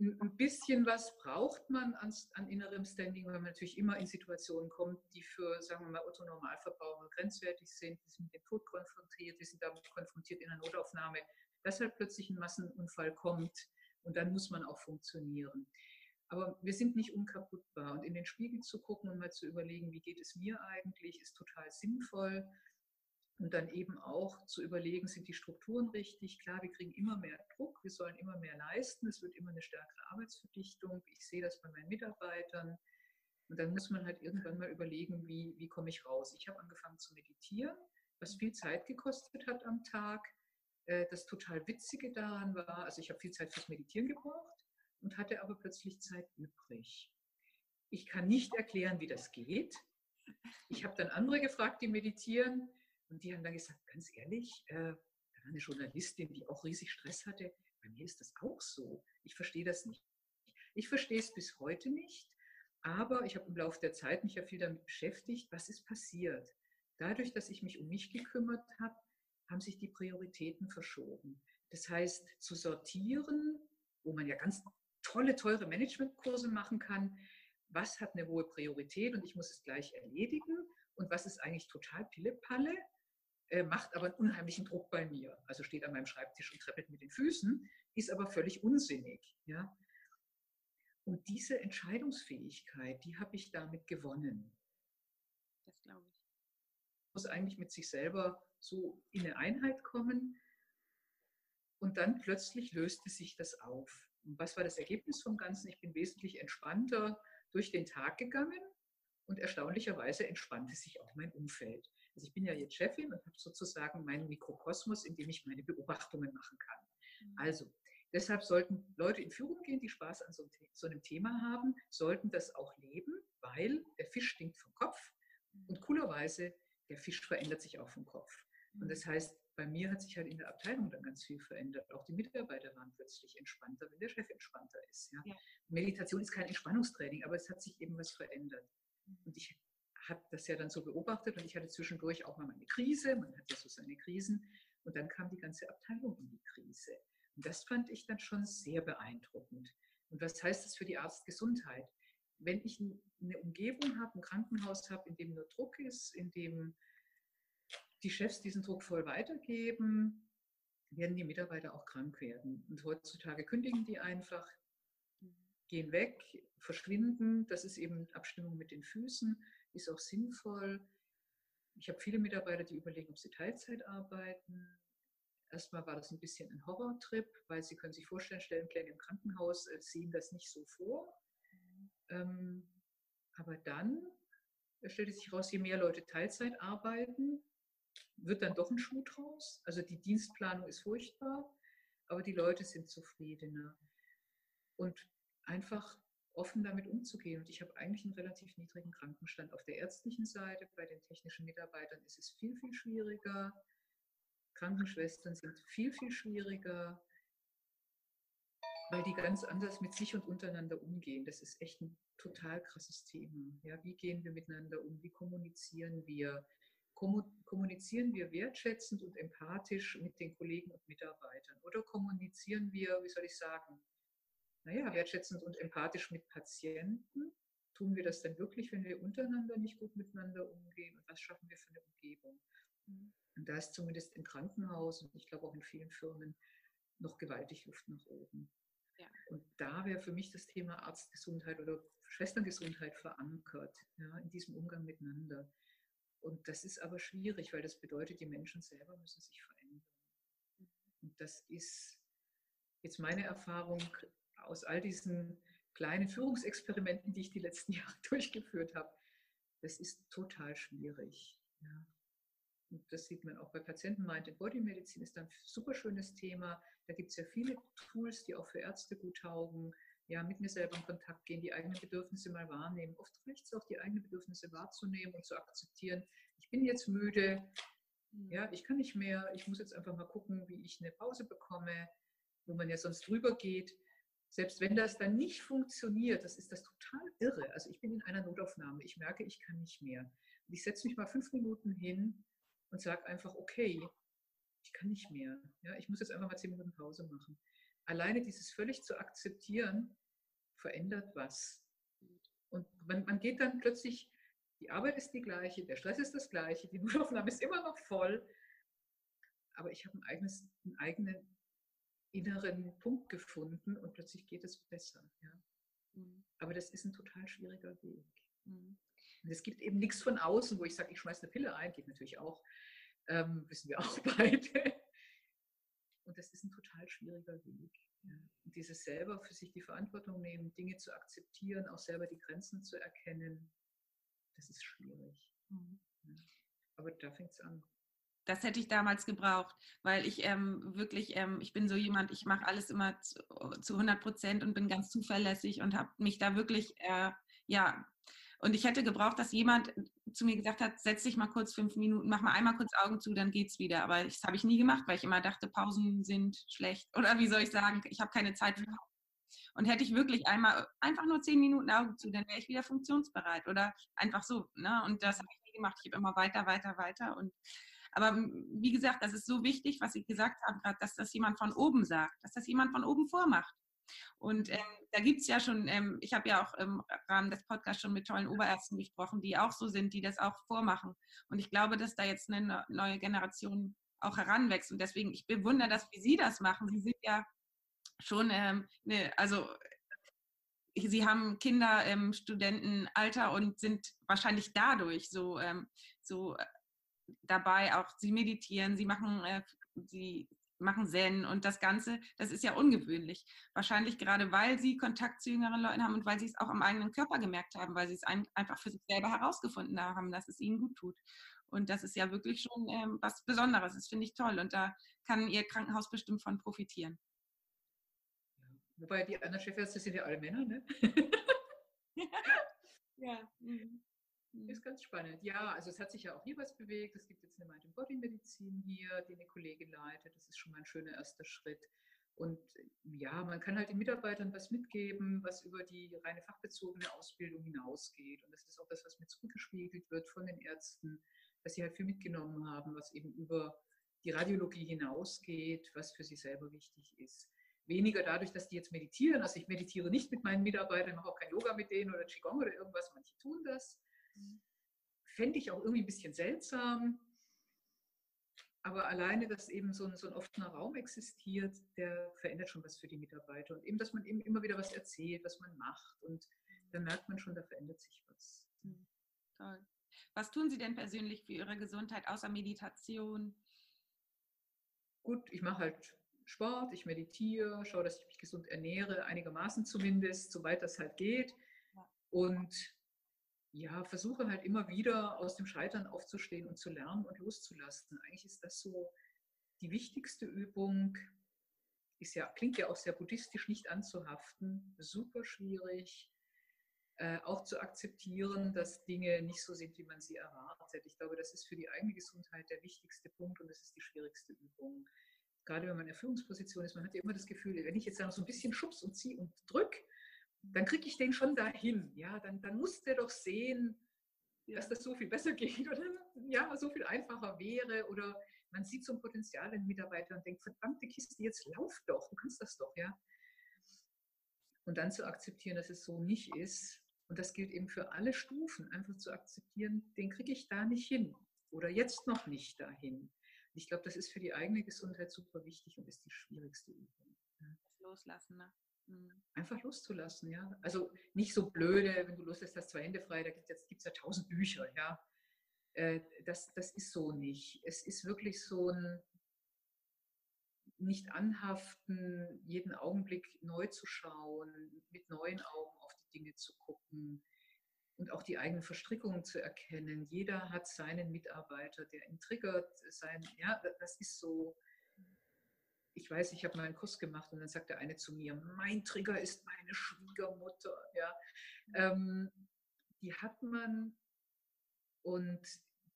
ein bisschen was braucht man an, an, innerem Standing, weil man natürlich immer in Situationen kommt, die für, sagen wir mal, Otto-Normalverbraucher grenzwertig sind, die sind mit dem Tod konfrontiert, die sind damit konfrontiert in der Notaufnahme, dass halt plötzlich ein Massenunfall kommt und dann muss man auch funktionieren. Aber wir sind nicht unkaputtbar und in den Spiegel zu gucken und mal zu überlegen, wie geht es mir eigentlich, ist total sinnvoll. Und dann eben auch zu überlegen, sind die Strukturen richtig? Klar, wir kriegen immer mehr Druck, wir sollen immer mehr leisten, es wird immer eine stärkere Arbeitsverdichtung. Ich sehe das bei meinen Mitarbeitern. Und dann muss man halt irgendwann mal überlegen, wie, wie komme ich raus? Ich habe angefangen zu meditieren, was viel Zeit gekostet hat am Tag. Äh, das total Witzige daran war, also ich habe viel Zeit fürs Meditieren gebraucht und hatte aber plötzlich Zeit übrig. Ich kann nicht erklären, wie das geht. Ich habe dann andere gefragt, die meditieren und die haben dann gesagt, ganz ehrlich, äh, da war eine Journalistin, die auch riesig Stress hatte. Bei mir ist das auch so. Ich verstehe das nicht. Ich verstehe es bis heute nicht, aber ich habe im Laufe der Zeit mich ja viel damit beschäftigt, was ist passiert. Dadurch, dass ich mich um mich gekümmert habe, haben sich die Prioritäten verschoben. Das heißt, zu sortieren, wo man ja ganz tolle, teure Managementkurse machen kann, was hat eine hohe Priorität und ich muss es gleich erledigen und was ist eigentlich total Pillepalle macht aber einen unheimlichen Druck bei mir. Also steht an meinem Schreibtisch und treppelt mit den Füßen, ist aber völlig unsinnig. Ja? Und diese Entscheidungsfähigkeit, die habe ich damit gewonnen. Das glaube ich. Man muss eigentlich mit sich selber so in eine Einheit kommen. Und dann plötzlich löste sich das auf. Und was war das Ergebnis vom Ganzen? Ich bin wesentlich entspannter durch den Tag gegangen Und erstaunlicherweise entspannte sich auch mein Umfeld. Also ich bin ja jetzt Chefin und habe sozusagen meinen Mikrokosmos, in dem ich meine Beobachtungen machen kann. Mhm. Also deshalb sollten Leute in Führung gehen, die Spaß an so, so einem Thema haben, sollten das auch leben, weil der Fisch stinkt vom Kopf mhm. und coolerweise der Fisch verändert sich auch vom Kopf. Und das heißt, bei mir hat sich halt in der Abteilung dann ganz viel verändert. Auch die Mitarbeiter waren plötzlich entspannter, wenn der Chef entspannter ist. Ja. Ja. Meditation ist kein Entspannungstraining, aber es hat sich eben was verändert. Mhm. Und ich habe das ja dann so beobachtet und ich hatte zwischendurch auch mal meine Krise. Man hat ja so seine Krisen. Und dann kam die ganze Abteilung in die Krise. Und das fand ich dann schon sehr beeindruckend. Und was heißt das für die Arztgesundheit? Wenn ich eine Umgebung habe, ein Krankenhaus habe, in dem nur Druck ist, in dem die Chefs diesen Druck voll weitergeben, werden die Mitarbeiter auch krank werden. Und heutzutage kündigen die einfach, gehen weg, verschwinden. Das ist eben Abstimmung mit den Füßen, ist auch sinnvoll. Ich habe viele Mitarbeiter, die überlegen, ob sie Teilzeit arbeiten. Erstmal war das ein bisschen ein Horrortrip, weil Sie können sich vorstellen, Stellenpläne im Krankenhaus äh, sehen das nicht so vor. Ähm, aber dann stellte sich heraus, je mehr Leute Teilzeit arbeiten, wird dann doch ein Schuh draus. Also die Dienstplanung ist furchtbar, aber die Leute sind zufriedener. Und einfach offen damit umzugehen. Und ich habe eigentlich einen relativ niedrigen Krankenstand auf der ärztlichen Seite. Bei den technischen Mitarbeitern ist es viel, viel schwieriger. Krankenschwestern sind viel, viel schwieriger, weil die ganz anders mit sich und untereinander umgehen. Das ist echt ein total krasses Thema. Ja, wie gehen wir miteinander um? Wie kommunizieren wir? kommunizieren wir wertschätzend und empathisch mit den Kollegen und Mitarbeitern? Oder kommunizieren wir, wie soll ich sagen, naja, wertschätzend und empathisch mit Patienten? Tun wir das denn wirklich, wenn wir untereinander nicht gut miteinander umgehen? Und was schaffen wir für eine Umgebung? Mhm. Und da ist zumindest im Krankenhaus und ich glaube auch in vielen Firmen noch gewaltig Luft nach oben. Ja. Und da wäre für mich das Thema Arztgesundheit oder Schwesterngesundheit verankert, ja, in diesem Umgang miteinander. Und das ist aber schwierig, weil das bedeutet, die Menschen selber müssen sich verändern. Und das ist jetzt meine Erfahrung aus all diesen kleinen Führungsexperimenten, die ich die letzten Jahre durchgeführt habe. Das ist total schwierig. Ja. Und das sieht man auch bei Patienten. Mind and Body Medizin ist ein super schönes Thema. Da gibt es ja viele Tools, die auch für Ärzte gut taugen ja, mit mir selber in Kontakt gehen, die eigenen Bedürfnisse mal wahrnehmen. Oft reicht es auch, die eigenen Bedürfnisse wahrzunehmen und zu akzeptieren. Ich bin jetzt müde, ja, ich kann nicht mehr, ich muss jetzt einfach mal gucken, wie ich eine Pause bekomme, wo man ja sonst drüber geht. Selbst wenn das dann nicht funktioniert, das ist das total irre. Also ich bin in einer Notaufnahme, ich merke, ich kann nicht mehr. Und ich setze mich mal fünf Minuten hin und sage einfach, okay, ich kann nicht mehr. Ja, ich muss jetzt einfach mal zehn Minuten Pause machen alleine dieses völlig zu akzeptieren, verändert was. Und man, man geht dann plötzlich, die Arbeit ist die gleiche, der Stress ist das gleiche, die Notaufnahme ist immer noch voll, aber ich habe ein eigenes, einen eigenen inneren Punkt gefunden und plötzlich geht es besser. Ja. Mhm. Aber das ist ein total schwieriger Weg. Mhm. Und es gibt eben nichts von außen, wo ich sage, ich schmeiße eine Pille ein, geht natürlich auch, ähm, wissen wir auch beide. Und das ist ein total schwieriger Weg. Ja. Und dieses selber für sich die Verantwortung nehmen, Dinge zu akzeptieren, auch selber die Grenzen zu erkennen, das ist schwierig. Mhm. Ja. Aber da fängt es an.
Das hätte ich damals gebraucht, weil ich ähm, wirklich, ähm, ich bin so jemand, ich mache alles immer zu, zu 100 Prozent und bin ganz zuverlässig und habe mich da wirklich, äh, ja, und ich hätte gebraucht, dass jemand zu mir gesagt hat, setz dich mal kurz fünf Minuten, mach mal einmal kurz Augen zu, dann geht's wieder. Aber das habe ich nie gemacht, weil ich immer dachte, Pausen sind schlecht. Oder wie soll ich sagen, ich habe keine Zeit für Pausen. Und hätte ich wirklich einmal einfach nur zehn Minuten Augen zu, dann wäre ich wieder funktionsbereit. Oder einfach so. Ne? Und das habe ich nie gemacht. Ich habe immer weiter, weiter, weiter. Und aber wie gesagt, das ist so wichtig, was Sie gesagt haben, gerade, dass das jemand von oben sagt, dass das jemand von oben vormacht. Und ähm, da gibt es ja schon, ähm, ich habe ja auch im Rahmen des Podcasts schon mit tollen Oberärzten gesprochen, die auch so sind, die das auch vormachen. Und ich glaube, dass da jetzt eine neue Generation auch heranwächst. Und deswegen, ich bewundere das, wie Sie das machen. Sie sind ja schon, ähm, ne, also Sie haben Kinder im Studentenalter und sind wahrscheinlich dadurch so, ähm, so äh, dabei. Auch Sie meditieren, Sie machen, äh, Sie machen Zen und das Ganze, das ist ja ungewöhnlich. Wahrscheinlich gerade, weil sie Kontakt zu jüngeren Leuten haben und weil sie es auch am eigenen Körper gemerkt haben, weil sie es einfach für sich selber herausgefunden haben, dass es ihnen gut tut. Und das ist ja wirklich schon ähm, was Besonderes. Das finde ich toll. Und da kann Ihr Krankenhaus bestimmt von profitieren.
Ja. Wobei die anderen Chefärzte sind ja alle Männer, ne? ja. Mhm. Ist ganz spannend. Ja, also es hat sich ja auch hier was bewegt. Es gibt jetzt eine Mind-Body-Medizin hier, die eine Kollegin leitet. Das ist schon mal ein schöner erster Schritt. Und ja, man kann halt den Mitarbeitern was mitgeben, was über die reine fachbezogene Ausbildung hinausgeht. Und das ist auch das, was mir zurückgespiegelt wird von den Ärzten, dass sie halt viel mitgenommen haben, was eben über die Radiologie hinausgeht, was für sie selber wichtig ist. Weniger dadurch, dass die jetzt meditieren. Also ich meditiere nicht mit meinen Mitarbeitern, mache auch kein Yoga mit denen oder Qigong oder irgendwas. Manche tun das. Fände ich auch irgendwie ein bisschen seltsam. Aber alleine, dass eben so ein, so ein offener Raum existiert, der verändert schon was für die Mitarbeiter. Und eben, dass man eben immer wieder was erzählt, was man macht. Und dann merkt man schon, da verändert sich was.
Hm, toll. Was tun Sie denn persönlich für Ihre Gesundheit außer Meditation?
Gut, ich mache halt Sport, ich meditiere, schaue, dass ich mich gesund ernähre, einigermaßen zumindest, soweit das halt geht. Und ja, versuche halt immer wieder aus dem Scheitern aufzustehen und zu lernen und loszulassen. Eigentlich ist das so die wichtigste Übung. Ist ja, klingt ja auch sehr buddhistisch, nicht anzuhaften. Super schwierig. Äh, auch zu akzeptieren, dass Dinge nicht so sind, wie man sie erwartet. Ich glaube, das ist für die eigene Gesundheit der wichtigste Punkt und das ist die schwierigste Übung. Gerade wenn man in der Führungsposition ist, man hat ja immer das Gefühl, wenn ich jetzt noch so ein bisschen schubs und zieh und drück, dann kriege ich den schon dahin. Ja, dann, dann muss der doch sehen, dass das so viel besser geht oder ja, so viel einfacher wäre. Oder man sieht so ein Potenzial in Mitarbeitern und denkt, verdammte Kiste, jetzt lauf doch, du kannst das doch, ja. Und dann zu akzeptieren, dass es so nicht ist. Und das gilt eben für alle Stufen, einfach zu akzeptieren, den kriege ich da nicht hin oder jetzt noch nicht dahin. Ich glaube, das ist für die eigene Gesundheit super wichtig und ist die schwierigste Übung.
Loslassen, ne?
Mhm. Einfach loszulassen, ja. Also nicht so blöde, wenn du loslässt, hast zwei Hände frei, da gibt es ja tausend Bücher, ja. Äh, das, das ist so nicht. Es ist wirklich so ein nicht anhaften, jeden Augenblick neu zu schauen, mit neuen Augen auf die Dinge zu gucken und auch die eigenen Verstrickungen zu erkennen. Jeder hat seinen Mitarbeiter, der ihn triggert, sein, ja, das ist so, ich weiß, ich habe mal einen Kurs gemacht und dann sagt der eine zu mir, mein Trigger ist meine Schwiegermutter. Ja. Ähm, die hat man und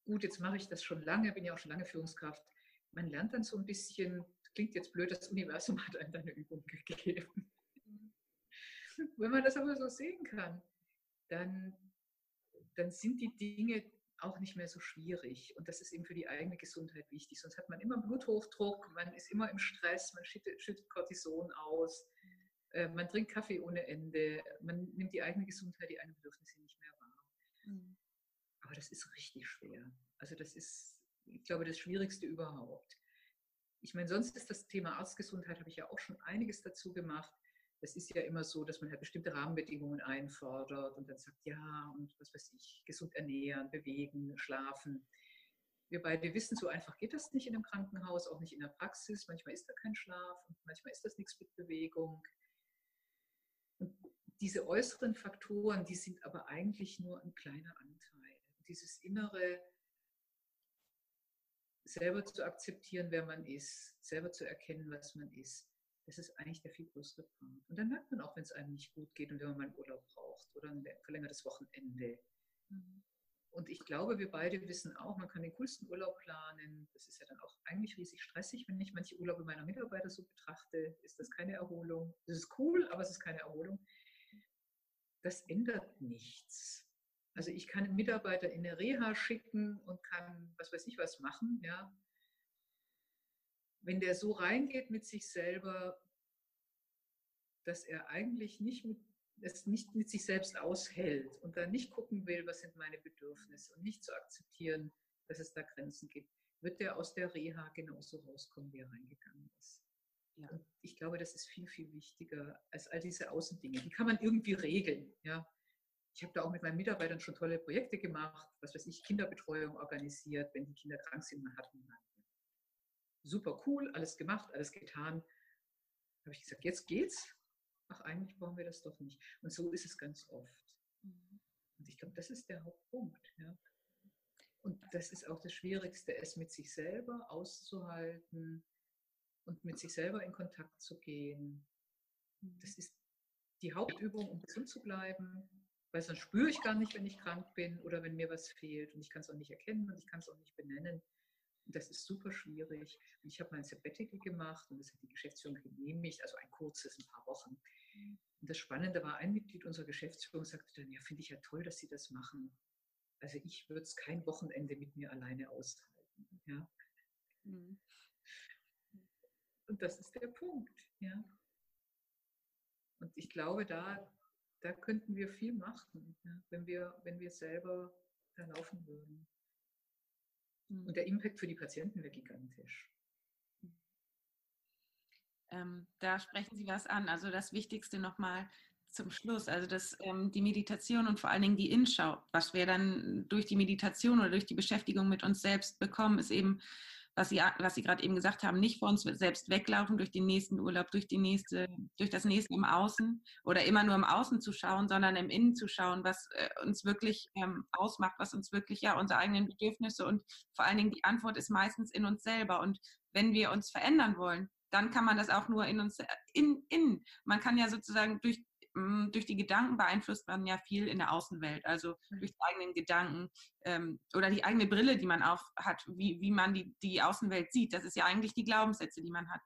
gut, jetzt mache ich das schon lange, bin ja auch schon lange Führungskraft. Man lernt dann so ein bisschen, klingt jetzt blöd, das Universum hat einem eine Übung gegeben. Wenn man das aber so sehen kann, dann, dann sind die Dinge auch nicht mehr so schwierig. Und das ist eben für die eigene Gesundheit wichtig. Sonst hat man immer Bluthochdruck, man ist immer im Stress, man schüttet, schüttet Cortison aus, äh, man trinkt Kaffee ohne Ende, man nimmt die eigene Gesundheit, die eigenen Bedürfnisse nicht mehr wahr. Mhm. Aber das ist richtig schwer. Also das ist, ich glaube, das Schwierigste überhaupt. Ich meine, sonst ist das Thema Arztgesundheit, habe ich ja auch schon einiges dazu gemacht das ist ja immer so, dass man halt bestimmte Rahmenbedingungen einfordert und dann sagt, ja, und was weiß ich, gesund ernähren, bewegen, schlafen. Wir beide wissen, so einfach geht das nicht in einem Krankenhaus, auch nicht in der Praxis. Manchmal ist da kein Schlaf und manchmal ist das nichts mit Bewegung. Und diese äußeren Faktoren, die sind aber eigentlich nur ein kleiner Anteil. Dieses innere, selber zu akzeptieren, wer man ist, selber zu erkennen, was man ist, das ist eigentlich der viel größere Part. Und dann merkt man auch, wenn es einem nicht gut geht und wenn man mal einen Urlaub braucht oder ein verlängertes Wochenende. Mhm. Und ich glaube, wir beide wissen auch, man kann den coolsten Urlaub planen. Das ist ja dann auch eigentlich riesig stressig, wenn ich manche Urlaube meiner Mitarbeiter so betrachte. Ist das keine Erholung? Das ist cool, aber es ist keine Erholung. Das ändert nichts. Also ich kann einen Mitarbeiter in eine Reha schicken und kann, was weiß ich was machen, ja wenn der so reingeht mit sich selber, dass er eigentlich nicht mit, es nicht mit sich selbst aushält und dann nicht gucken will, was sind meine Bedürfnisse und nicht zu akzeptieren, dass es da Grenzen gibt, wird der aus der Reha genauso rauskommen, wie er reingegangen ist. Ja. Und ich glaube, das ist viel, viel wichtiger als all diese Außendinge. Die kann man irgendwie regeln. Ja. Ich habe da auch mit meinen Mitarbeitern schon tolle Projekte gemacht, was weiß ich, Kinderbetreuung organisiert, wenn die Kinder krank sind, man hat niemanden super cool, alles gemacht, alles getan. Habe ich gesagt, jetzt geht's. Ach, eigentlich brauchen wir das doch nicht. Und so ist es ganz oft. Mhm. Und ich glaube, das ist der Hauptpunkt. Ja. Und das ist auch das Schwierigste, es mit sich selber auszuhalten und mit sich selber in Kontakt zu gehen. Mhm. Das ist die Hauptübung, um gesund zu bleiben, weil sonst spüre ich gar nicht, wenn ich krank bin oder wenn mir was fehlt und ich kann es auch nicht erkennen und ich kann es auch nicht benennen. Das ist super schwierig. Und ich habe mein Sabbatical gemacht und das hat die Geschäftsführung genehmigt, also ein kurzes, ein paar Wochen. Und das Spannende war, ein Mitglied unserer Geschäftsführung sagte dann, ja, finde ich ja toll, dass Sie das machen. Also ich würde es kein Wochenende mit mir alleine aushalten. Ja. Mhm. Und das ist der Punkt. Ja. Und ich glaube, da, da könnten wir viel machen, ja, wenn, wir, wenn wir selber da laufen würden. Und mhm. der Impact für die Patienten wäre gigantisch.
Ähm, da sprechen Sie was an. Also das Wichtigste nochmal zum Schluss. Also dass ähm, die Meditation und vor allen Dingen die Inschau, was wir dann durch die Meditation oder durch die Beschäftigung mit uns selbst bekommen, ist eben was Sie, was Sie gerade eben gesagt haben, nicht vor uns selbst weglaufen durch den nächsten Urlaub, durch, die nächste, durch das nächste im Außen oder immer nur im Außen zu schauen, sondern im Innen zu schauen, was äh, uns wirklich ähm, ausmacht, was uns wirklich, ja, unsere eigenen Bedürfnisse und vor allen Dingen die Antwort ist meistens in uns selber. Und wenn wir uns verändern wollen, dann kann man das auch nur in uns, in, in. Man kann ja sozusagen durch durch die Gedanken beeinflusst man ja viel in der Außenwelt, also mhm. durch die eigenen Gedanken ähm, oder die eigene Brille, die man auf hat, wie, wie man die, die Außenwelt sieht. Das ist ja eigentlich die Glaubenssätze, die man hat.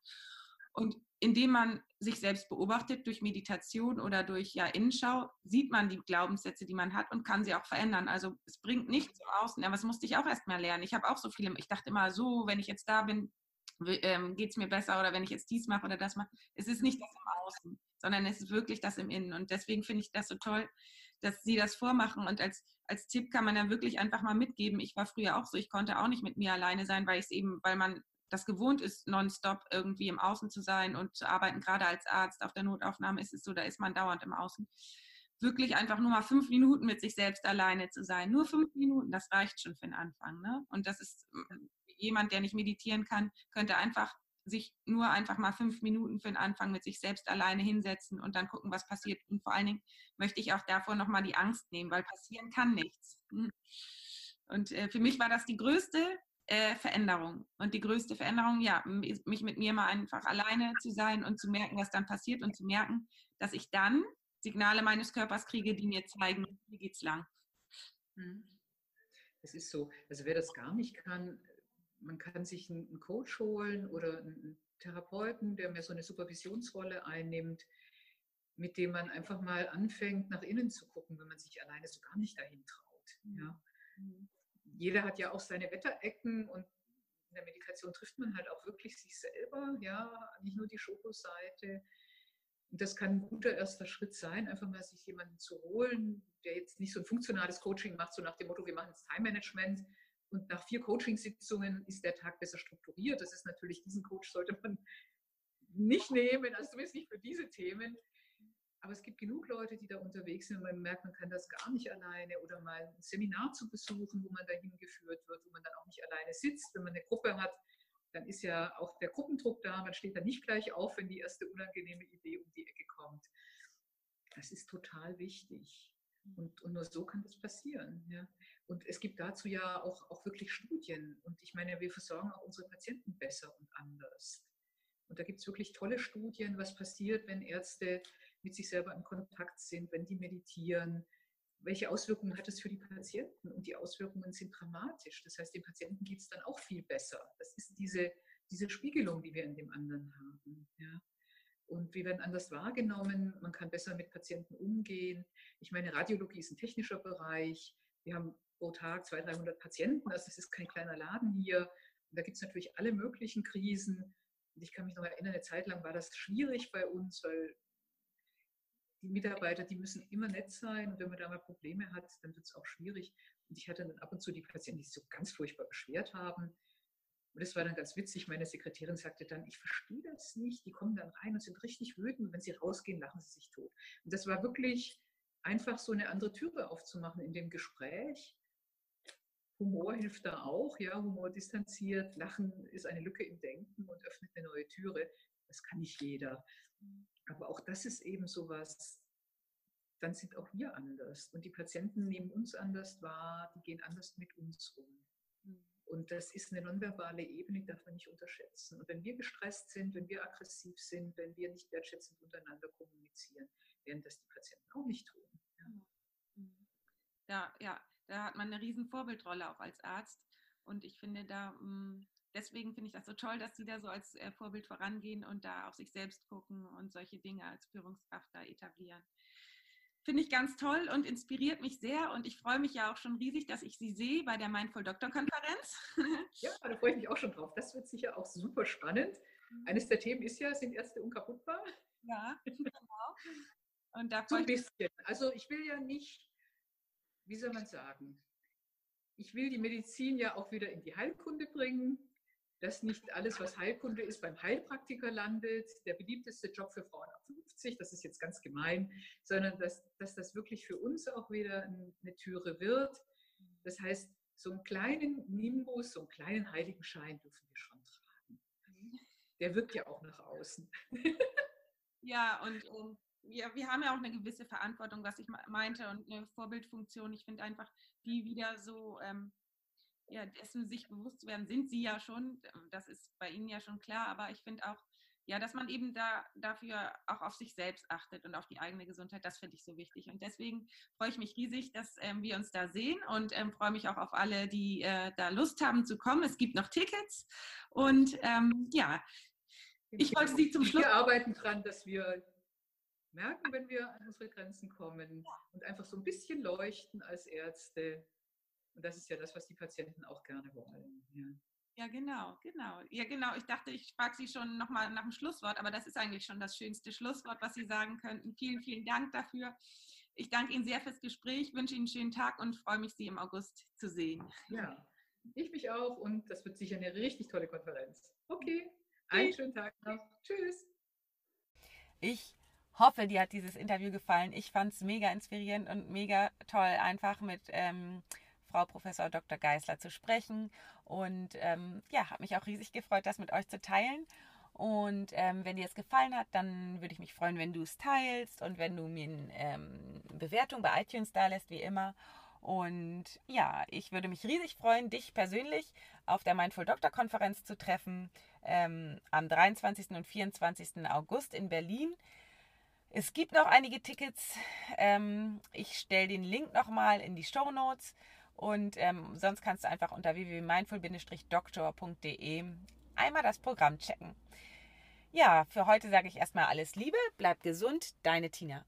Und indem man sich selbst beobachtet durch Meditation oder durch ja, Innenschau, sieht man die Glaubenssätze, die man hat und kann sie auch verändern. Also es bringt nichts im Außen. Aber das musste ich auch erst mal lernen. Ich habe auch so viele, ich dachte immer so, wenn ich jetzt da bin, ähm, geht es mir besser oder wenn ich jetzt dies mache oder das mache. Es ist nicht das im Außen sondern es ist wirklich das im Innen. Und deswegen finde ich das so toll, dass Sie das vormachen. Und als, als Tipp kann man dann wirklich einfach mal mitgeben. Ich war früher auch so, ich konnte auch nicht mit mir alleine sein, weil ich es eben, weil man das gewohnt ist, nonstop irgendwie im Außen zu sein und zu arbeiten. Gerade als Arzt auf der Notaufnahme ist es so, da ist man dauernd im Außen. Wirklich einfach nur mal fünf Minuten mit sich selbst alleine zu sein. Nur fünf Minuten, das reicht schon für den Anfang. Ne? Und das ist jemand, der nicht meditieren kann, könnte einfach sich nur einfach mal fünf Minuten für den Anfang mit sich selbst alleine hinsetzen und dann gucken, was passiert. Und vor allen Dingen möchte ich auch davor nochmal die Angst nehmen, weil passieren kann nichts. Hm. Und äh, für mich war das die größte äh, Veränderung. Und die größte Veränderung, ja, mich mit mir mal einfach alleine zu sein und zu merken, was dann passiert und zu merken, dass ich dann Signale meines Körpers kriege, die mir zeigen, wie geht's lang.
Hm. Es ist so, also wer das gar nicht kann, man kann sich einen Coach holen oder einen Therapeuten, der mehr so eine Supervisionsrolle einnimmt, mit dem man einfach mal anfängt, nach innen zu gucken, wenn man sich alleine so gar nicht dahin traut. Mhm. Ja. Mhm. Jeder hat ja auch seine Wetterecken und in der Meditation trifft man halt auch wirklich sich selber, ja, nicht nur die Schokoseite. Und das kann ein guter erster Schritt sein, einfach mal sich jemanden zu holen, der jetzt nicht so ein funktionales Coaching macht, so nach dem Motto, wir machen jetzt Time Management, und nach vier Coachingsitzungen ist der Tag besser strukturiert. Das ist natürlich, diesen Coach sollte man nicht nehmen, also zumindest nicht für diese Themen. Aber es gibt genug Leute, die da unterwegs sind und man merkt, man kann das gar nicht alleine oder mal ein Seminar zu besuchen, wo man dahin geführt wird, wo man dann auch nicht alleine sitzt. Wenn man eine Gruppe hat, dann ist ja auch der Gruppendruck da. Man steht dann nicht gleich auf, wenn die erste unangenehme Idee um die Ecke kommt. Das ist total wichtig. Und, und nur so kann das passieren. Ja. Und es gibt dazu ja auch, auch wirklich Studien. Und ich meine, wir versorgen auch unsere Patienten besser und anders. Und da gibt es wirklich tolle Studien, was passiert, wenn Ärzte mit sich selber in Kontakt sind, wenn die meditieren. Welche Auswirkungen hat es für die Patienten? Und die Auswirkungen sind dramatisch. Das heißt, den Patienten geht es dann auch viel besser. Das ist diese, diese Spiegelung, die wir in dem anderen haben. Ja. Und wir werden anders wahrgenommen. Man kann besser mit Patienten umgehen. Ich meine, Radiologie ist ein technischer Bereich. Wir haben pro Tag 200, 300 Patienten. Also das ist kein kleiner Laden hier. Und da gibt es natürlich alle möglichen Krisen. Und ich kann mich noch erinnern, eine Zeit lang war das schwierig bei uns, weil die Mitarbeiter, die müssen immer nett sein. Und wenn man da mal Probleme hat, dann wird es auch schwierig. Und ich hatte dann ab und zu die Patienten, die sich so ganz furchtbar beschwert haben. Und das war dann ganz witzig. Meine Sekretärin sagte dann, ich verstehe das nicht. Die kommen dann rein und sind richtig wütend. Und wenn sie rausgehen, lachen sie sich tot. Und das war wirklich einfach so eine andere Türe aufzumachen in dem Gespräch. Humor hilft da auch, ja, Humor distanziert, Lachen ist eine Lücke im Denken und öffnet eine neue Türe. Das kann nicht jeder. Aber auch das ist eben so was, dann sind auch wir anders. Und die Patienten nehmen uns anders wahr, die gehen anders mit uns um. Und das ist eine nonverbale Ebene, die darf man nicht unterschätzen. Und wenn wir gestresst sind, wenn wir aggressiv sind, wenn wir nicht wertschätzend untereinander kommunizieren, werden das die Patienten auch nicht tun. Ja,
ja, ja da hat man eine riesen Vorbildrolle auch als Arzt. Und ich finde da, mm, deswegen finde ich das so toll, dass Sie da so als äh, Vorbild vorangehen und da auf sich selbst gucken und solche Dinge als Führungskraft da etablieren. Finde ich ganz toll und inspiriert mich sehr. Und ich freue mich ja auch schon riesig, dass ich Sie sehe bei der Mindful Doctor Konferenz.
Ja, da freue ich mich auch schon drauf. Das wird sicher auch super spannend. Mhm. Eines der Themen ist ja, sind Ärzte unkaputtbar?
Ja, genau.
Und da so ein bisschen. Also ich will ja nicht, wie soll man sagen, ich will die Medizin ja auch wieder in die Heilkunde bringen dass nicht alles, was Heilkunde ist, beim Heilpraktiker landet, der beliebteste Job für Frauen ab 50, das ist jetzt ganz gemein, sondern dass, dass das wirklich für uns auch wieder eine Türe wird. Das heißt, so einen kleinen Nimbus, so einen kleinen Heiligenschein dürfen wir schon tragen. Der wirkt ja auch nach außen.
Ja, und ähm, ja, wir haben ja auch eine gewisse Verantwortung, was ich meinte, und eine Vorbildfunktion. Ich finde einfach, die wieder so ähm, ja, dessen sich bewusst zu werden, sind sie ja schon. Das ist bei ihnen ja schon klar. Aber ich finde auch, ja, dass man eben da dafür auch auf sich selbst achtet und auf die eigene Gesundheit, das finde ich so wichtig. Und deswegen freue ich mich riesig, dass ähm, wir uns da sehen und ähm, freue mich auch auf alle, die äh, da Lust haben zu kommen. Es gibt noch Tickets und ähm, ja, ich wollte Sie zum Schluss.
Wir arbeiten dran, dass wir merken, wenn wir an unsere Grenzen kommen und einfach so ein bisschen leuchten als Ärzte und das ist ja das, was die Patienten auch gerne wollen.
Ja. Ja, genau, genau. Ja, genau. Ich dachte, ich frage Sie schon nochmal nach dem Schlusswort, aber das ist eigentlich schon das schönste Schlusswort, was Sie sagen könnten. Vielen, vielen Dank dafür. Ich danke Ihnen sehr fürs Gespräch, wünsche Ihnen einen schönen Tag und freue mich, Sie im August zu sehen.
Ja, ich mich auch und das wird sicher eine richtig tolle Konferenz. Okay, einen schönen Tag noch. Tschüss.
Ich hoffe, dir hat dieses Interview gefallen. Ich fand es mega inspirierend und mega toll, einfach mit. Ähm, Frau Professor Dr. Geisler zu sprechen. Und ähm, ja, habe mich auch riesig gefreut, das mit euch zu teilen. Und ähm, wenn dir es gefallen hat, dann würde ich mich freuen, wenn du es teilst und wenn du mir eine ähm, Bewertung bei iTunes da lässt, wie immer. Und ja, ich würde mich riesig freuen, dich persönlich auf der Mindful Doctor Konferenz zu treffen ähm, am 23. und 24. August in Berlin. Es gibt noch einige Tickets. Ähm, ich stelle den Link nochmal in die Show Notes. Und ähm, sonst kannst du einfach unter www.mindful-doktor.de einmal das Programm checken. Ja, für heute sage ich erstmal alles Liebe, bleib gesund, deine Tina.